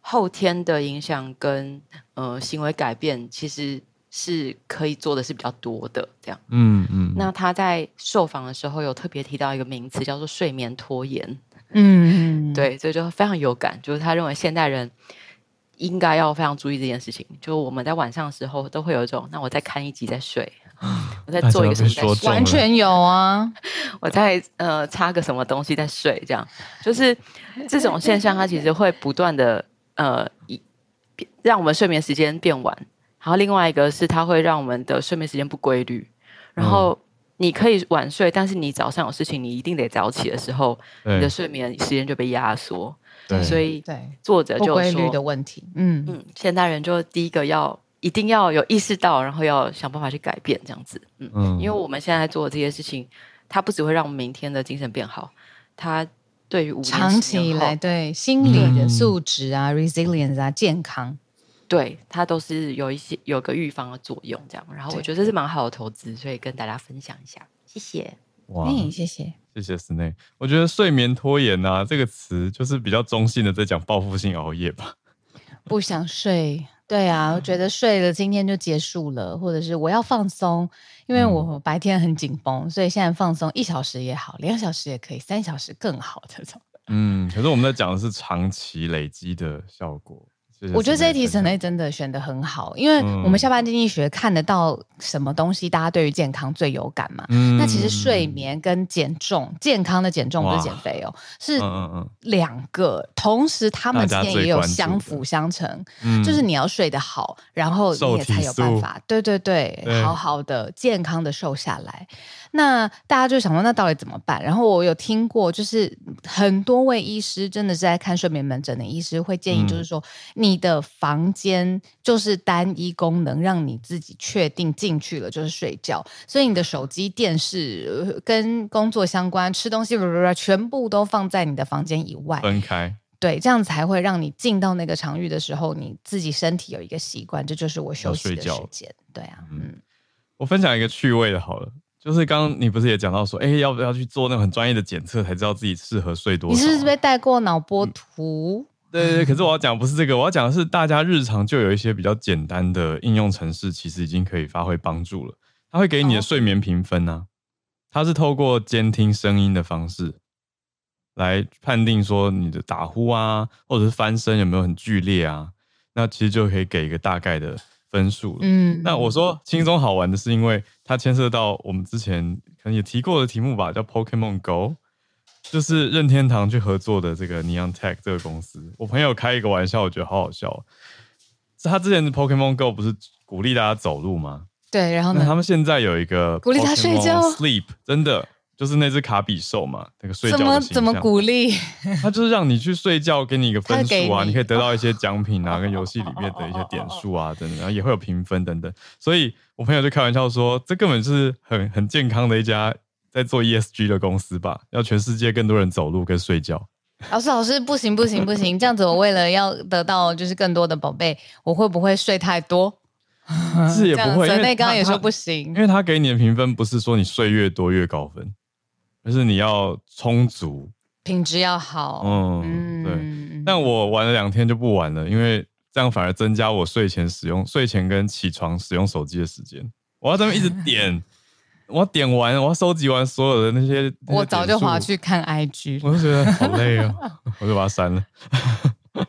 后天的影响跟呃行为改变其实。是可以做的是比较多的，这样。嗯嗯。那他在受访的时候有特别提到一个名词，叫做睡眠拖延。嗯嗯。对，所以就非常有感，就是他认为现代人应该要非常注意这件事情。就我们在晚上的时候都会有一种，那我再看一集再睡，我再做一个什么再睡，完全有啊。我再呃插个什么东西再睡，这样就是这种现象，它其实会不断的呃一让我们睡眠时间变晚。然后另外一个是，它会让我们的睡眠时间不规律。然后你可以晚睡，但是你早上有事情，你一定得早起的时候，你的睡眠时间就被压缩。对，所以作者就说，不规律的问题。嗯嗯，现代人就第一个要一定要有意识到，然后要想办法去改变这样子。嗯嗯，因为我们现在做的这些事情，它不只会让我们明天的精神变好，它对于长期以来对心理的素质啊、嗯、resilience 啊、健康。对，它都是有一些有个预防的作用，这样。然后我觉得这是蛮好的投资，所以跟大家分享一下。谢谢。哇，谢谢，谢谢 Snae。我觉得睡眠拖延啊这个词就是比较中性的，在讲报复性熬夜吧。不想睡，对啊，我觉得睡了今天就结束了，或者是我要放松，因为我白天很紧绷，所以现在放松一小时也好，两小时也可以，三小时更好这种。嗯，可是我们在讲的是长期累积的效果。我觉得这一题 Snae 真的选的很好，因为我们下班经济学看得到什么东西，大家对于健康最有感嘛。嗯、那其实睡眠跟减重，健康的减重不是减肥哦，是两个，同时他们之间也有相辅相成。就是你要睡得好，然后你也才有办法，对对对，对好好的健康的瘦下来。那大家就想说，那到底怎么办？然后我有听过，就是很多位医师真的是在看睡眠门诊的医师会建议，就是说、嗯、你的房间就是单一功能，让你自己确定进去了就是睡觉，所以你的手机、电视跟工作相关、吃东西全部都放在你的房间以外，分开。对，这样才会让你进到那个场域的时候，你自己身体有一个习惯，这就是我休息的时间。对啊，嗯，我分享一个趣味的，好了。就是刚刚你不是也讲到说，哎，要不要去做那种很专业的检测，才知道自己适合睡多少？你是不是被带过脑波图？嗯、对对对，可是我要讲不是这个，我要讲的是大家日常就有一些比较简单的应用程式，其实已经可以发挥帮助了。它会给你的睡眠评分啊，它是透过监听声音的方式来判定说你的打呼啊，或者是翻身有没有很剧烈啊，那其实就可以给一个大概的。分数了，嗯，那我说轻松好玩的是，因为它牵涉到我们之前可能也提过的题目吧，叫 Pokemon Go，就是任天堂去合作的这个 Niantic 这个公司。我朋友开一个玩笑，我觉得好好笑。是他之前的 Pokemon Go 不是鼓励大家走路吗？对，然后呢，他们现在有一个鼓励他睡觉，Sleep，真的。就是那只卡比兽嘛，那个睡觉的怎么怎么鼓励？他就是让你去睡觉，给你一个分数啊，你，你可以得到一些奖品啊，跟游戏里面的一些点数啊等等，然后也会有评分等等。所以我朋友就开玩笑说，这根本是很很健康的一家在做 ESG 的公司吧？要全世界更多人走路跟睡觉。老师，老师，不行不行不行，这样子我为了要得到就是更多的宝贝，我会不会睡太多？是也不会，因为刚刚也说不行，因为他给你的评分不是说你睡越多越高分。就是你要充足，品质要好。嗯，对。但我玩了两天就不玩了，因为这样反而增加我睡前使用、睡前跟起床使用手机的时间。我要这么一直点，我要点完，我要收集完所有的那些。我早就划去看 IG，我就觉得好累哦，我就把它删了。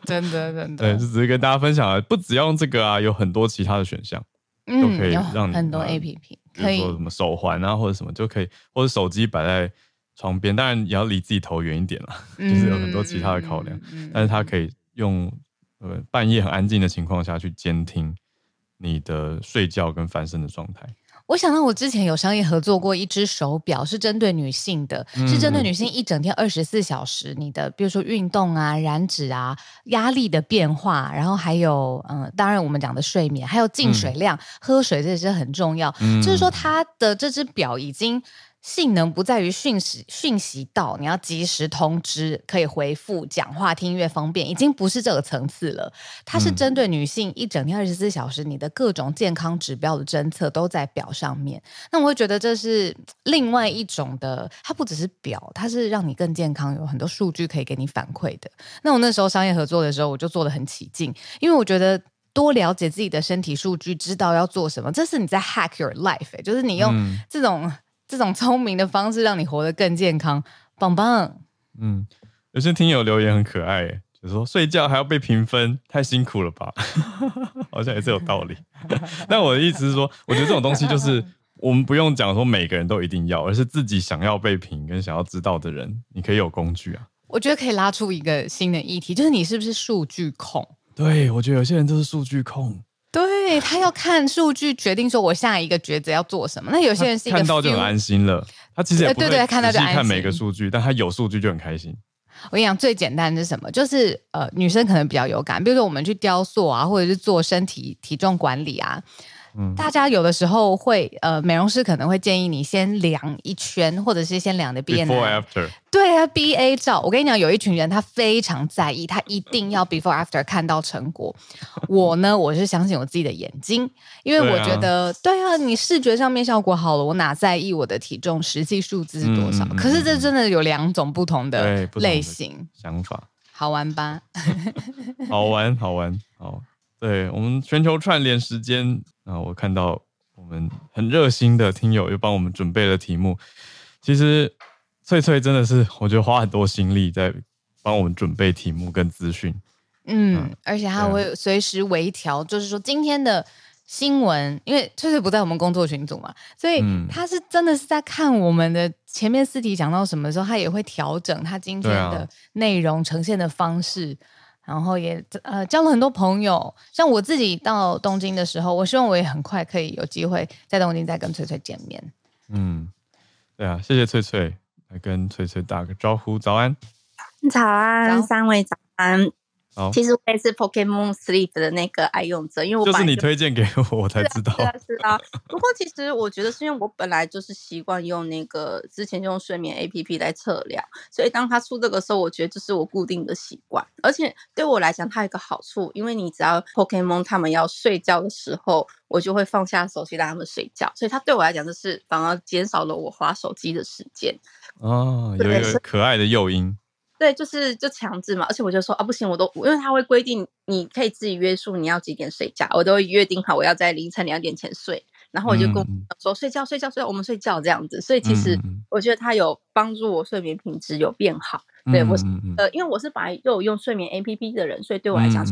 真的，真的。对，就只是跟大家分享了，不只要用这个啊，有很多其他的选项，嗯，都可以让你很多 APP，可以说什么手环啊，或者什么就可以，或者手机摆在。床边当然也要离自己头远一点啦，嗯、就是有很多其他的考量，但是它可以用呃半夜很安静的情况下去监听你的睡觉跟翻身的状态。我想到我之前有商业合作过一只手表，是针对女性的，嗯、是针对女性一整天二十四小时你的，比如说运动啊、燃脂啊、压力的变化，然后还有嗯，当然我们讲的睡眠，还有进水量、嗯、喝水，这些很重要。嗯、就是说，它的这只表已经。性能不在于讯息讯息到你要及时通知，可以回复讲话听音乐方便，已经不是这个层次了。它是针对女性一整天二十四小时，你的各种健康指标的侦测都在表上面。那我会觉得这是另外一种的，它不只是表，它是让你更健康，有很多数据可以给你反馈的。那我那时候商业合作的时候，我就做得很起劲，因为我觉得多了解自己的身体数据，知道要做什么，这是你在 hack your life，欸，就是你用这种。这种聪明的方式让你活得更健康，棒棒。嗯，有些听友留言很可爱，就是说睡觉还要被评分，太辛苦了吧？好像也是有道理。但我的意思是说，我觉得这种东西就是我们不用讲说每个人都一定要，而是自己想要被评跟想要知道的人，你可以有工具啊。我觉得可以拉出一个新的议题，就是你是不是数据控？对，我觉得有些人就是数据控。对，他要看数据决定说，我下一个抉择要做什么。那有些人是看到就很安心了，他其实也不会对对，看到就安心。看每个数据，但他有数据就很开心。我跟你讲，最简单的是什么？就是呃，女生可能比较有感，比如说我们去雕塑啊，或者是做身体体重管理啊。大家有的时候会，呃，美容师可能会建议你先量一圈，或者是先量的。Before after。对啊，BA 照。我跟你讲，有一群人他非常在意，他一定要 before after 看到成果。我呢，我是相信我自己的眼睛，因为我觉得，对啊，对啊，你视觉上面效果好了，我哪在意我的体重实际数字是多少？嗯，可是这真的有两种不同的类型想法，好玩吧？好玩，好玩，好。对，我们全球串联时间啊，我看到我们很热心的听友又帮我们准备了题目。其实翠翠真的是，我觉得花很多心力在帮我们准备题目跟资讯。嗯，嗯，而且他会随时微调，就是说今天的新闻，因为翠翠不在我们工作群组嘛，所以他是真的是在看我们的前面四题讲到什么时候，他也会调整他今天的内容呈现的方式。然后也呃交了很多朋友，像我自己到东京的时候，我希望我也很快可以有机会在东京再跟翠翠见面。嗯，对啊，谢谢翠翠，来跟翠翠打个招呼，早安。早安，早三位早安。好其实我也是 Pokemon Sleep 的那个爱用者，因为我就，就是你推荐给我，我才知道。是啊，是啊。不过其实我觉得是因为我本来就是习惯用那个之前用睡眠 APP 来测量，所以当他出这个时候，我觉得这是我固定的习惯。而且对我来讲，它有一个好处，因为你只要 Pokemon 他们要睡觉的时候，我就会放下手机让他们睡觉，所以它对我来讲就是反而减少了我划手机的时间。哦，有一个可爱的诱因。对，就是就强制嘛，而且我就说啊，不行，我都因为他会规定你可以自己约束你要几点睡觉，我都会约定好我要在凌晨两点前睡，然后我就跟我说、嗯、睡觉睡觉睡觉，我们睡觉。这样子，所以其实我觉得他有帮助我睡眠品质有变好。嗯、对我是呃，因为我是本来就有用睡眠 APP 的人，所以对我来讲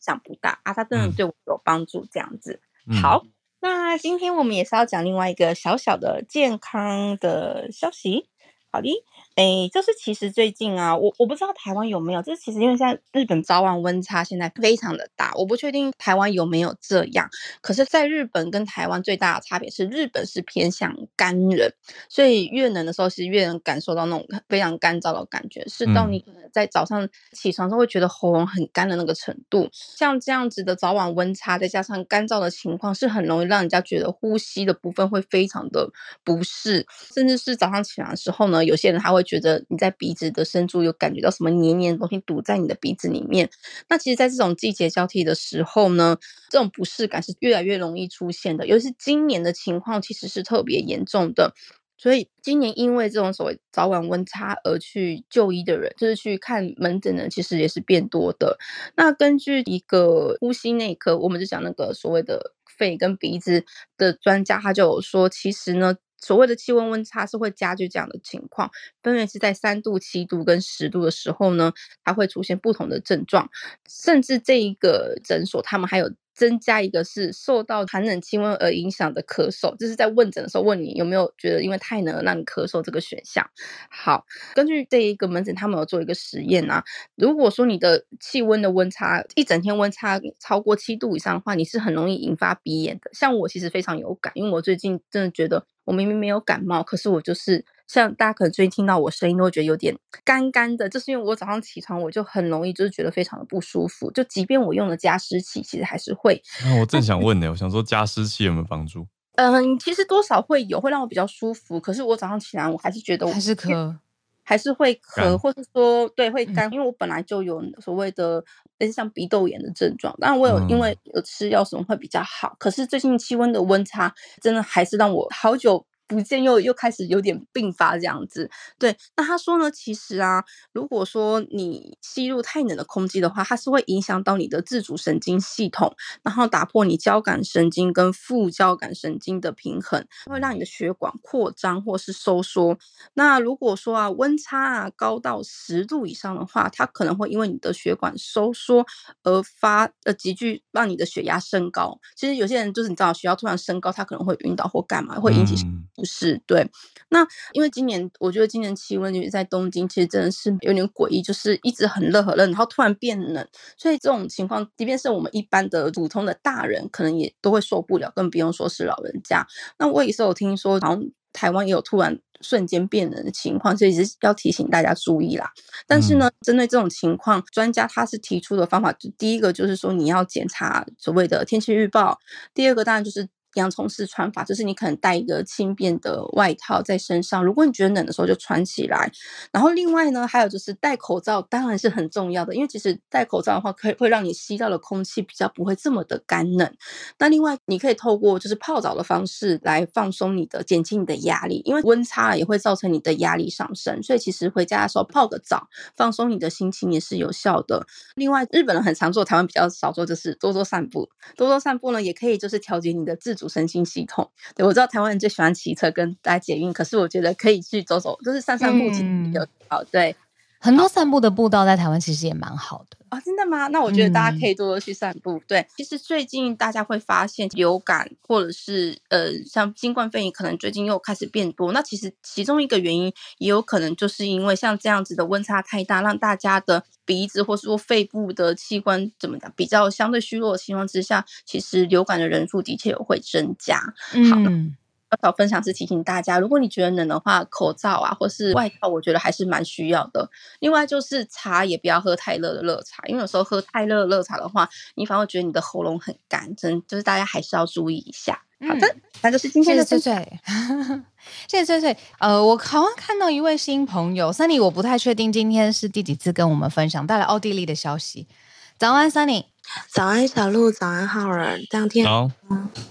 想不大。啊，他真的对我有帮助这样子。嗯、好，那今天我们也是要讲另外一个小小的健康的消息。好的。哎，就是其实最近啊，我我不知道台湾有没有，就是其实因为现在日本早晚温差现在非常的大，我不确定台湾有没有这样。可是，在日本跟台湾最大的差别是，日本是偏向干冷，所以越冷的时候是越能感受到那种非常干燥的感觉，是到你可能在早上起床时候会觉得喉咙很干的那个程度。像这样子的早晚温差，再加上干燥的情况，是很容易让人家觉得呼吸的部分会非常的不适，甚至是早上起床的时候呢，有些人他会。觉得你在鼻子的深处有感觉到什么黏黏的东西堵在你的鼻子里面，那其实，在这种季节交替的时候呢，这种不适感是越来越容易出现的。尤其是今年的情况，其实是特别严重的。所以今年因为这种所谓早晚温差而去就医的人，就是去看门诊的，其实也是变多的。那根据一个呼吸内科，我们就讲那个所谓的肺跟鼻子的专家，他就有说，其实呢。所谓的气温温差是会加剧这样的情况，分别是在三度、七度跟十度的时候呢，它会出现不同的症状，甚至这一个诊所他们还有增加一个是受到寒冷气温而影响的咳嗽，就是在问诊的时候问你有没有觉得因为太冷而让你咳嗽这个选项。好，根据这一个门诊，他们有做一个实验啊，如果说你的气温的温差一整天温差超过七度以上的话，你是很容易引发鼻炎的。像我其实非常有感，因为我最近真的觉得我明明没有感冒，可是我就是。像大家可能最近听到我声音都会觉得有点干干的，就是因为我早上起床我就很容易就是觉得非常的不舒服，就即便我用了加湿器，其实还是会。那我正想 问呢，我想说加湿器有没有帮助？嗯，其实多少会有，会让我比较舒服。可是我早上起来我还是觉得我还是咳，还是会咳，或是说对会干，嗯，因为我本来就有所谓的类似像鼻窦炎的症状，当然我有因为有吃药什么会比较好。可是最近气温的温差真的还是让我好久。不见又又开始有点并发这样子，对。那他说呢，其实啊，如果说你吸入太冷的空气的话，它是会影响到你的自主神经系统，然后打破你交感神经跟副交感神经的平衡，会让你的血管扩张或是收缩。那如果说啊，温差啊高到十度以上的话，它可能会因为你的血管收缩而发呃急剧让你的血压升高。其实有些人就是你知道，血压突然升高，他可能会晕倒或干嘛，会引起。不是对，那因为今年我觉得今年气温就是在东京，其实真的是有点诡异，就是一直很热很热，然后突然变冷，所以这种情况，即便是我们一般的普通的大人，可能也都会受不了，更不用说是老人家。那我也是有听说，好像台湾也有突然瞬间变冷的情况，所以是要提醒大家注意啦。但是呢，针对这种情况，专家他是提出的方法，就第一个就是说你要检查所谓的天气预报，第二个当然就是。洋葱式穿法，就是你可能带一个轻便的外套在身上，如果你觉得冷的时候就穿起来。然后另外呢，还有就是戴口罩，当然是很重要的，因为其实戴口罩的话，可以会让你吸到的空气比较不会这么的干冷。那另外，你可以透过就是泡澡的方式来放松你的、减轻你的压力，因为温差也会造成你的压力上升，所以其实回家的时候泡个澡，放松你的心情也是有效的。另外，日本人很常做，台湾比较少做，就是多多散步。多多散步呢，也可以就是调节你的自主神经系统，对，我知道台湾人最喜欢骑车跟搭捷运，可是我觉得可以去走走，就是散散步，其实有好。对，很多散步的步道在台湾其实也蛮好的啊。真的吗？那我觉得大家可以多多去散步。嗯、对，其实最近大家会发现流感或者是呃像新冠肺炎，可能最近又开始变多。那其实其中一个原因也有可能就是因为像这样子的温差太大，让大家的。鼻子或是说肺部的器官怎么讲比较相对虚弱的情况之下，其实流感的人数的确有会增加。嗯、好，小小分享是提醒大家，如果你觉得冷的话，口罩啊或是外套，我觉得还是蛮需要的。另外就是茶也不要喝太热的热茶，因为有时候喝太热的热茶的话，你反而觉得你的喉咙很干，真就是大家还是要注意一下。好的，那就是今天的翠翠。谢谢翠翠。呃，我好像看到一位新朋友，Sunny，我不太确定今天是第几次跟我们分享带来奥地利的消息。早安，Sunny。早安，小鹿。早安，浩尔。这两天好，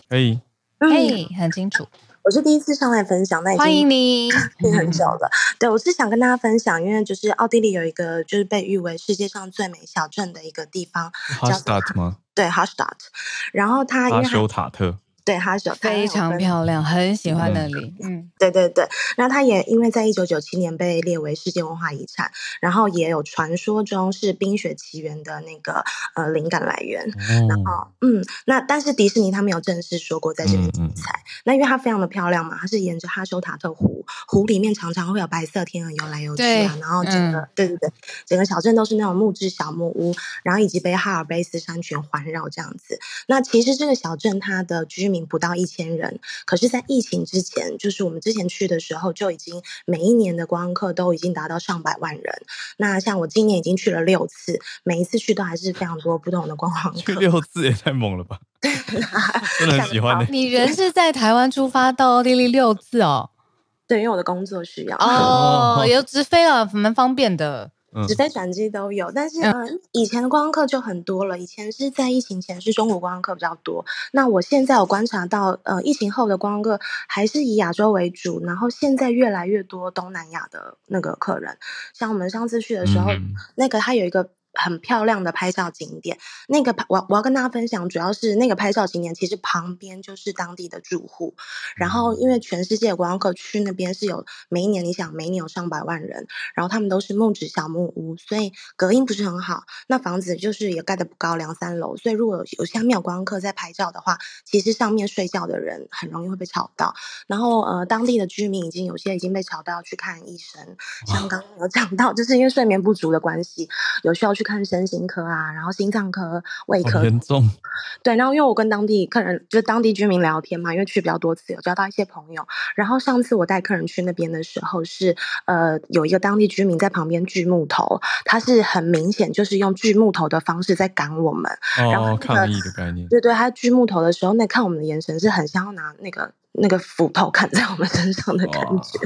可以。嘿，很清楚。我是第一次上来分享，那已经欢迎你，听很久了。对，我是想跟大家分享，因为就是奥地利有一个就是被誉为世界上最美小镇的一个地方，哈斯塔特吗？对，哈斯塔特。然后它因为修塔特。对，它是非常漂亮，很喜欢那里。嗯，对对对。然后它也因为在一九九七年被列为世界文化遗产，然后也有传说中是《冰雪奇缘》的那个呃灵感来源。嗯、然后嗯，那但是迪士尼他没有正式说过在这里记载。那因为它非常的漂亮嘛，它是沿着哈修塔特湖，湖里面常常会有白色天鹅游来游去啊。然后整个、嗯、对对对，整个小镇都是那种木质小木屋，然后以及被哈尔卑斯山群环绕这样子。那其实这个小镇它的居民不到一千人，可是，在疫情之前，就是我们之前去的时候，就已经每一年的观光客都已经达到上百万人。那像我今年已经去了六次，每一次去都还是非常多不同的观光客。去六次也太猛了吧！真的很喜欢你。你人是在台湾出发到奥地利六次哦？对，因为我的工作需要哦，有直飞啊，蛮方便的。直飞转机都有，但是嗯，以前的观光客就很多了。以前是在疫情前是中国观光客比较多。那我现在有观察到，呃，疫情后的观光客还是以亚洲为主，然后现在越来越多东南亚的那个客人。像我们上次去的时候，嗯、那个他有一个很漂亮的拍照景点。那个我我要跟大家分享，主要是那个拍照景点其实旁边就是当地的住户。然后因为全世界的观光客去那边是有每一年，你想每一年有上百万人，然后他们都是木质小木屋，所以隔音不是很好。那房子就是也盖的不高，两三楼，所以如果有有下面有观光客在拍照的话，其实上面睡觉的人很容易会被吵到。然后呃，当地的居民已经有些已经被吵到要去看医生，像刚刚有讲到，就是因为睡眠不足的关系，有需要去看身心科啊，然后心脏科、胃科。严重。对，然后因为我跟当地客人，就当地居民聊天嘛，因为去比较多次，有交到一些朋友。然后上次我带客人去那边的时候是，是呃有一个当地居民在旁边锯木头，他是很明显就是用锯木头的方式在赶我们，哦、然后、那个、抗议的概念。对对，他锯木头的时候，那看我们的眼神是很像要拿那个。那个斧头砍在我们身上的感觉，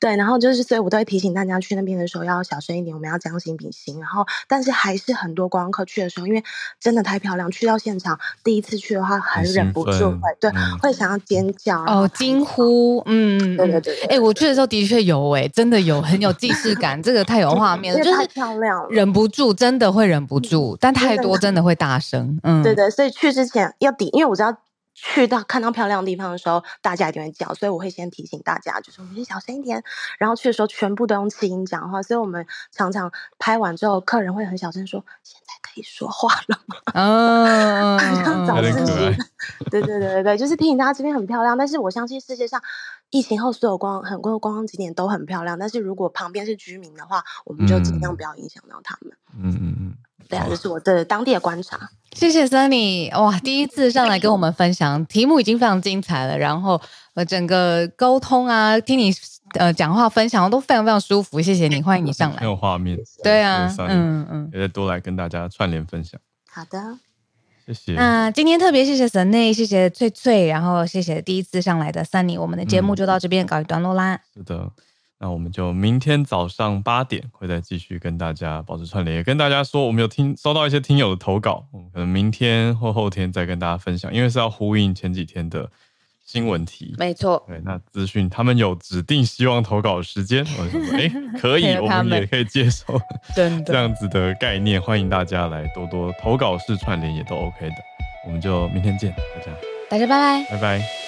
对，然后就是，所以我都会提醒大家去那边的时候要小声一点，我们要将心比心。然后，但是还是很多观光客去的时候，因为真的太漂亮，去到现场第一次去的话，很忍不住会对、嗯，会想要尖叫哦，惊呼，嗯，对对对，对。哎、欸，我去的时候的确有、欸，哎，真的有很有既视感，这个太有画面 了，就是太漂亮了，忍不住，真的会忍不住，嗯、但太多真的会大声，嗯，对对，所以去之前要抵，因为我知道。去到看到漂亮的地方的时候，大家一定会叫，所以我会先提醒大家，就是我们先小声一点。然后去的时候，全部都用气音讲话，所以我们常常拍完之后，客人会很小声说：“现在可以说话了吗？” 嗯，像早自己。对对对对对，就是提醒大家这边很漂亮。但是我相信世界上疫情后所有光很多观光景点都很漂亮。但是如果旁边是居民的话，我们就尽量不要影响到他们。嗯嗯。对啊，这是我的当地的观察。谢谢 Sunny，哇，第一次上来跟我们分享，题目已经非常精彩了。然后呃，整个沟通啊，听你呃讲话分享都非常非常舒服。谢谢你，欢迎你上来。很有画面。对啊，嗯嗯，也再多来跟大家串联分享。好的，谢谢。那今天特别谢谢 Sunny，谢谢翠翠，然后谢谢第一次上来的 Sunny。我们的节目就到这边告一段落啦。是的。那我们就明天早上八点会再继续跟大家保持串联，也跟大家说，我们有听收到一些听友的投稿，我们可能明天或后天再跟大家分享，因为是要呼应前几天的新闻题。没错，对，那资讯他们有指定希望投稿的时间，我说哎、欸，可以，我们也可以接受，这样子的概念，欢迎大家来多多投稿式串联也都 OK 的，我们就明天见，大家，大家拜拜，拜拜。